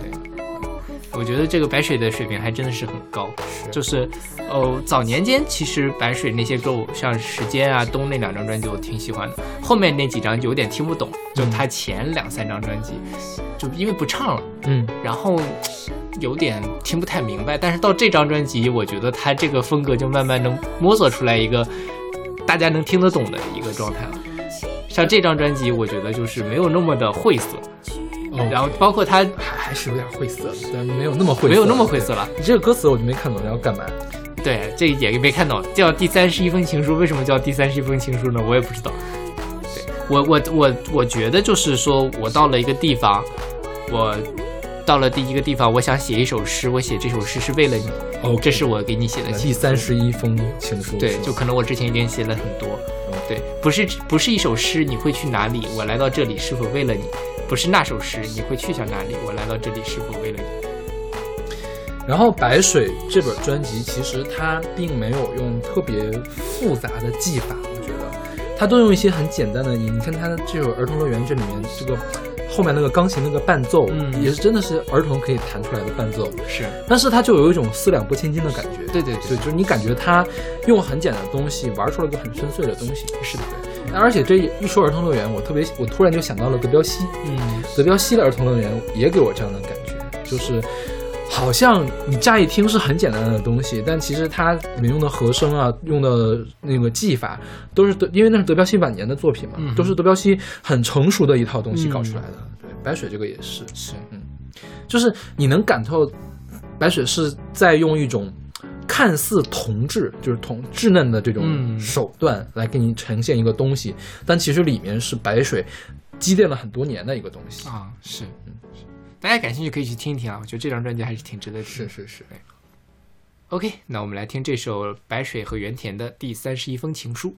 我觉得这个白水的水平还真的是很高，就是，哦，早年间其实白水那些歌，我像《时间》啊、《冬》那两张专辑我挺喜欢的，后面那几张就有点听不懂，就他前两三张专辑，就因为不唱了，嗯，然后有点听不太明白。但是到这张专辑，我觉得他这个风格就慢慢能摸索出来一个大家能听得懂的一个状态了。像这张专辑，我觉得就是没有那么的晦涩，哦，然后包括他还还是有点晦涩，但没有那么晦涩，没有那么晦涩了。你这个歌词我就没看懂，要干嘛？对，这也没看懂，叫第三十一封情书，为什么叫第三十一封情书呢？我也不知道。对我，我，我，我觉得就是说我到了一个地方，我到了第一个地方，我想写一首诗，我写这首诗是为了你，哦，这是我给你写的第三十一封情书。对就可能我之前已经写了很多，对，不是不是一首诗，你会去哪里？我来到这里是否为了你？不是那首诗，你会去向哪里？我来到这里是否为了你？然后《白水》这本专辑其实它并没有用特别复杂的技法，我觉得它都用一些很简单的。你你看它这首《儿童乐园》这里面这个后面那个钢琴那个伴奏，嗯。也是真的是儿童可以弹出来的伴奏，是。但是它就有一种四两拨千斤的感觉。对对对对，就是你感觉他用很简单的东西玩出了一个很深邃的东西。是的，对而且这一说儿童乐园，我特别我突然就想到了德彪西，嗯，德彪西的儿童乐园也给我这样的感觉，就是好像你乍一听是很简单的东西，但其实它里面用的和声啊，用的那个技法，都是德，因为那是德彪西晚年的作品嘛，嗯都是德彪西很成熟的一套东西搞出来的。对，白水这个也是，是嗯就是你能感受白水是在用一种。看似童稚，就是童稚嫩的这种嗯手段来给你呈现一个东西，但其实里面是白水积淀了很多年的一个东西。啊，是，嗯，是大家感兴趣可以去听一听啊，我觉得这张专辑还是挺值得听的。是是是。OK，那我们来听这首白水和原田的第三十一封情书。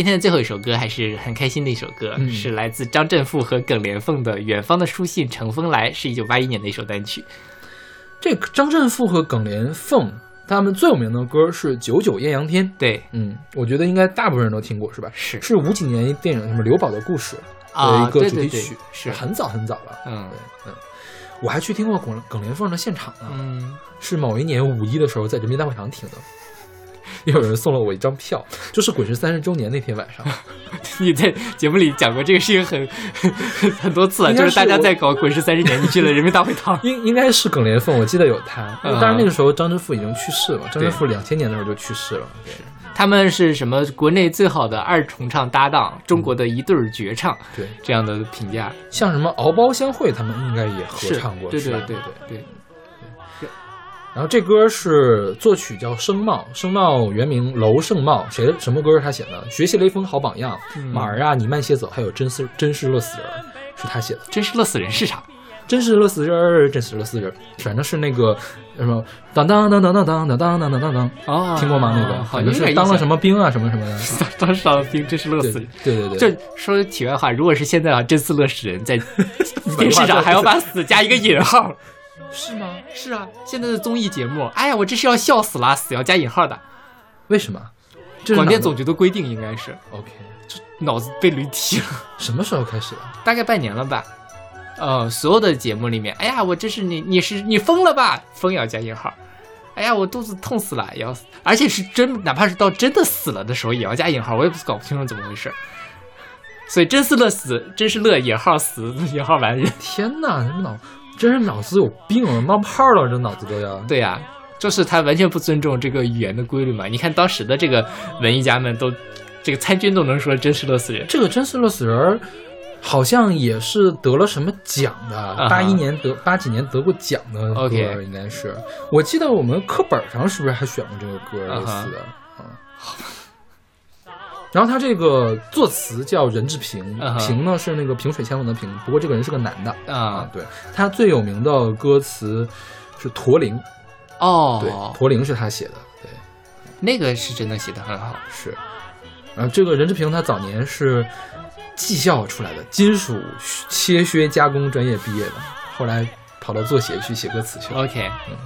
今天的最后一首歌还是很开心的一首歌，嗯是来自张振富和耿莲凤的《远方的书信乘风来》，是一九八一年的一首单曲。这个张振富和耿莲凤他们最有名的歌是《九九艳阳天》。对，嗯，我觉得应该大部分人都听过，是吧？是是五几年一电影什么《刘宝的故事》的啊一个对对对主题曲，是很早很早了。嗯对，嗯，我还去听过耿耿莲凤的现场呢，嗯，是某一年五一的时候在人民大会堂听的。也有人送了我一张票，就是滚石三十周年那天晚上，你在节目里讲过这个事情很很很多次了，就是是大家在搞滚石三十年，你去了人民大会堂。应应该是耿莲凤，我记得有他。嗯当然那个时候张之富已经去世了，张之对富两千年的时候就去世了。对他们是什么国内最好的二重唱搭档，中国的一对绝唱，对，这样的评价像什么敖包相会，他们应该也合唱过，对对对对。对，然后这歌是作曲叫声茂，声茂原名楼胜茂，谁的什么歌是他写的？学习雷锋好榜样，嗯马儿啊，你慢些走，还有真是真是乐死人，是他写的。真是乐死人是啥？真是乐死人儿，真是乐死人儿，反正是那个什么当当当当当当当当当当当当，哦，听过吗？那个好像是当了什么兵啊，什么什么的。么？当时当兵真是乐死人。对对对，这说题外话，如果是现在啊，真是乐死人，在电视上还要把“死”加一个引号。是吗？是啊，现在的综艺节目，哎呀，我这是要笑死了，死要加引号的。为什么？这广电总局的规定应该是 OK，这脑子被驴踢了，什么时候开始的？大概半年了吧。呃，所有的节目里面，哎呀，我这是你你是你疯了吧？疯也要加引号。哎呀，我肚子痛死了，也要死，而且是真，哪怕是到真的死了的时候，也要加引号，我也不搞不清楚怎么回事。所以真是乐死，真是乐引号死引号完人。天哪，这脑真是脑子有病啊，冒泡了，这脑子都要。对呀、就是他完全不尊重这个语言的规律嘛。你看当时的这个文艺家们都，这个参军都能说真是乐死人。这个真是乐死人，好像也是得了什么奖的，哈八一年得八几年得过奖的歌应该是。我记得我们课本上是不是还选过这个歌类似的啊？然后他这个作词叫任志平，平呢是那个萍水相逢的萍，不过这个人是个男的。啊。对。他最有名的歌词是《驼铃》，哦。对，哦《驼铃》是他写的，对。那个是真的写的很好。是，然后这个任志平他早年是技校出来的，金属切削加工专业毕业的，后来跑到作协去写歌词去了。OK，嗯。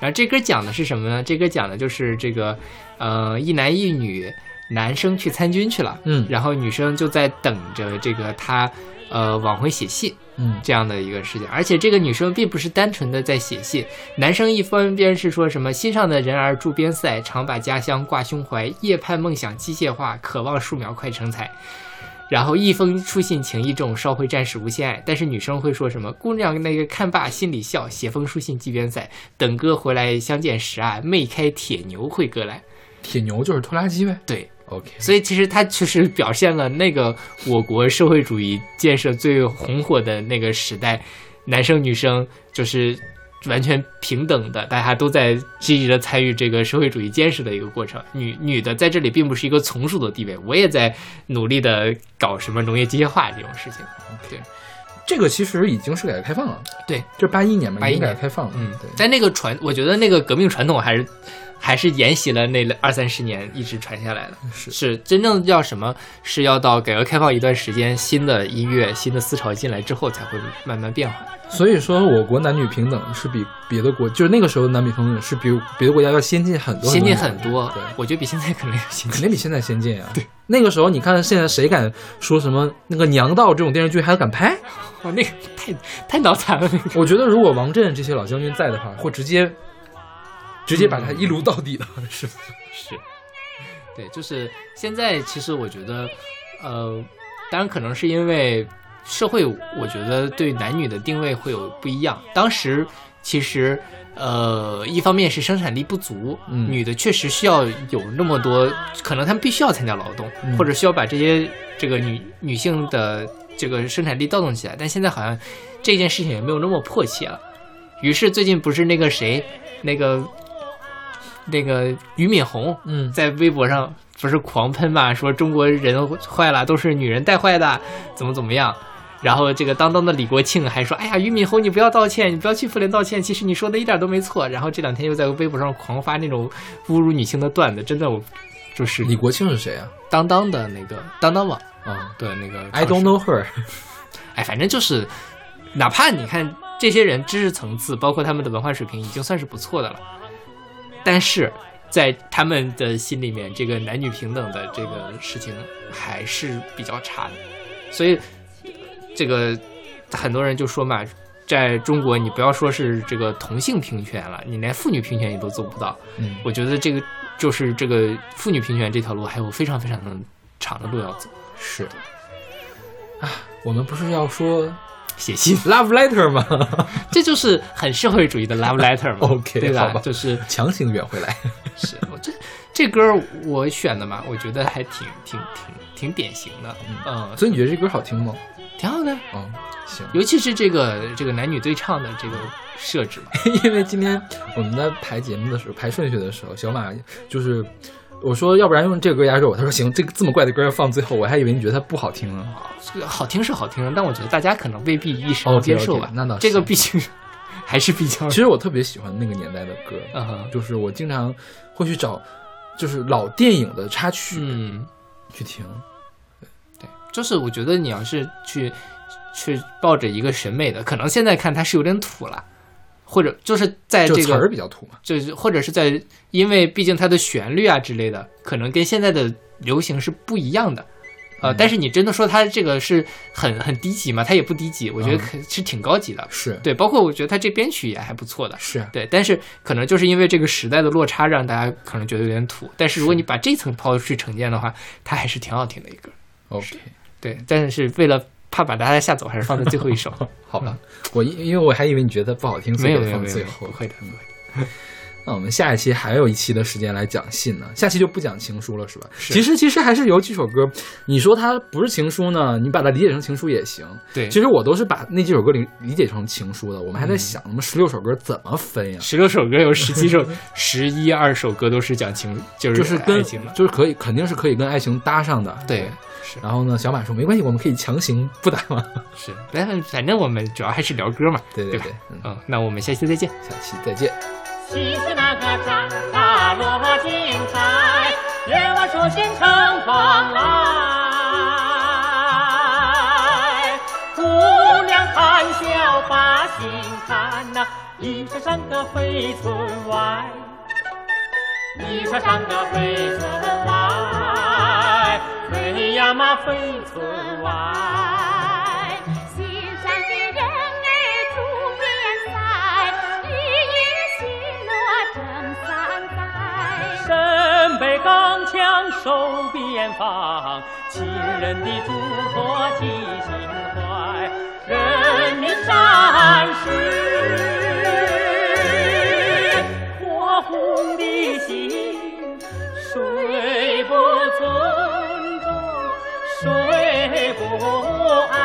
然后这歌讲的是什么呢？这歌讲的就是这个，呃，一男一女，男生去参军去了，嗯然后女生就在等着这个他，呃，往回写信。嗯这样的一个事情，而且这个女生并不是单纯的在写信，男生一方面是说什么心上的人儿驻边塞，常把家乡挂胸怀，夜盼梦想机械化，渴望树苗快成材。然后一封书信情意重，烧毁战士无限爱。但是女生会说什么？姑娘那个看罢心里笑，写封书信寄边塞，等哥回来相见时啊，妹开铁牛会哥来。铁牛就是拖拉机呗。对，OK，所以其实它确实表现了那个我国社会主义建设最红火的那个时代，男生女生就是完全平等的，大家都在积极的参与这个社会主义建设的一个过程。女女的在这里并不是一个从属的地位，我也在努力的搞什么农业机械化这种事情。对，这个其实已经是改革开放了。对，这八一年嘛，81已经改年革开放了。嗯对，。在那个传，我觉得那个革命传统还是还是沿袭了那二三十年一直传下来的。是是真正要什么，是要到改革开放一段时间，新的音乐、新的思潮进来之后，才会慢慢变化。所以说，我国男女平等是比别的国，就是那个时候的男女平等是比别的国家要先进很多，先进很多对，我觉得比现在可能要先进。肯定比现在先进啊。对，那个时候你看现在谁敢说什么那个娘道这种电视剧还敢拍？哇，那个太太脑残了，那个。我觉得如果王震这些老将军在的话，会直接直接把他一撸到底的，是吧？是，对，就是现在，其实我觉得，呃，当然可能是因为社会，我觉得对男女的定位会有不一样。当时其实，呃，一方面是生产力不足，嗯女的确实需要有那么多，可能她们必须要参加劳动，嗯或者需要把这些这个女女性的这个生产力调动起来。但现在好像这件事情也没有那么迫切了。于是最近不是那个谁，那个那个俞敏洪，嗯在微博上不是狂喷嘛，说中国人坏了，都是女人带坏的，怎么怎么样。然后这个当当的李国庆还说：“哎呀，俞敏洪，你不要道歉，你不要去妇联道歉，其实你说的一点都没错。”然后这两天又在微博上狂发那种侮辱女性的段子，真的我就是李国庆是谁啊？当当的那个当当网啊对那个，I don't know her。哎，反正就是，哪怕你看这些人知识层次，包括他们的文化水平，已经算是不错的了，但是在他们的心里面，这个男女平等的这个事情还是比较差的，所以这个很多人就说嘛，在中国，你不要说是这个同性平权了，你连妇女平权你都做不到。嗯，我觉得这个就是这个妇女平权这条路还有非常非常的长的路要走。是啊，我们不是要说写信，love letter 吗？这就是很社会主义的 love letter 嘛 OK，对吧？吧就是强行圆回来。是我这这歌我选的嘛，我觉得还挺挺挺挺典型的，嗯，所以你觉得这歌好听吗？挺好的。嗯，行。尤其是这个这个男女对唱的这个设置嘛，因为今天我们在排节目的时候，排顺序的时候，小马就是我说，要不然用这个歌压轴。他说行，这个这么怪的歌要放最后，我还以为你觉得它不好听呢。这个好听是好听，但我觉得大家可能未必一时接受吧。那倒是这个毕竟 还是比较其实我特别喜欢那个年代的歌，嗯哼就是我经常会去找，就是老电影的插曲嗯，去听。对，就是我觉得你要是去去抱着一个审美的，可能现在看它是有点土了，或者就是在这个词儿个比较土嘛。就是或者是在，因为毕竟它的旋律啊之类的，可能跟现在的流行是不一样的。呃，嗯但是你真的说它这个是很很低级嘛？它也不低级，我觉得是挺高级的。是对，包括我觉得它这编曲也还不错的。是啊，对，但是可能就是因为这个时代的落差，让大家可能觉得有点土。但是如果你把这层抛去成见的话，它还是挺好听的一个。OK，对，但是为了怕把大家吓走，还是放在最后一首。好吧。我因因为我还以为你觉得不好听，所以放最后。会的，不会的。那我们下一期还有一期的时间来讲信呢，下期就不讲情书了，是吧？是其实其实还是有几首歌，你说它不是情书呢，你把它理解成情书也行。对，其实我都是把那几首歌理理解成情书的，我们还在嗯想，那么十六首歌怎么分呀？十六首歌有十七首，十一二首歌都是讲情，就是就是跟爱情。就是可以肯定是可以跟爱情搭上的。对，是然后呢，小马说没关系，我们可以强行不搭嘛。是，但反正我们主要还是聊歌嘛，对对对对，嗯，嗯，那我们下期再见。下期再见。你是那个长发落金钗，夜晚出现成风来。姑娘含笑把心看呐，你说上个飞村外，你说上个飞村外，飞呀嘛飞村外。身背钢枪守边防，亲人的嘱托记心怀，人民战士火红的心，谁不尊重，谁不爱，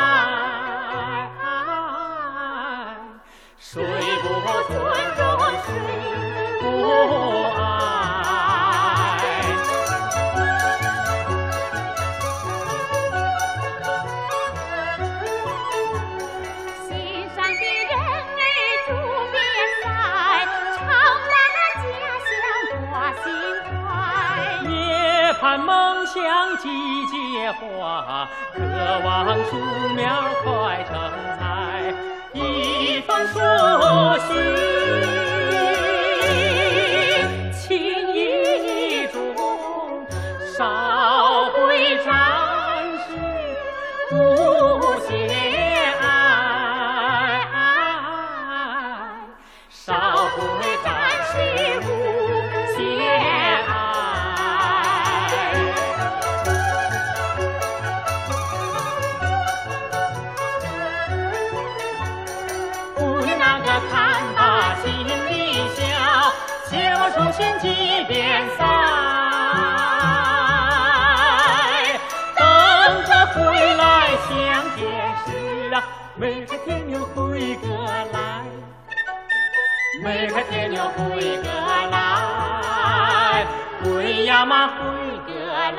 谁不尊重，谁不爱。梦想季节花，渴望树苗快成材。一封书信，边塞，等着回来相见时啊，每看天牛回个来，每看天牛回个来，回呀嘛回个来，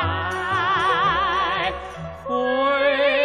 回。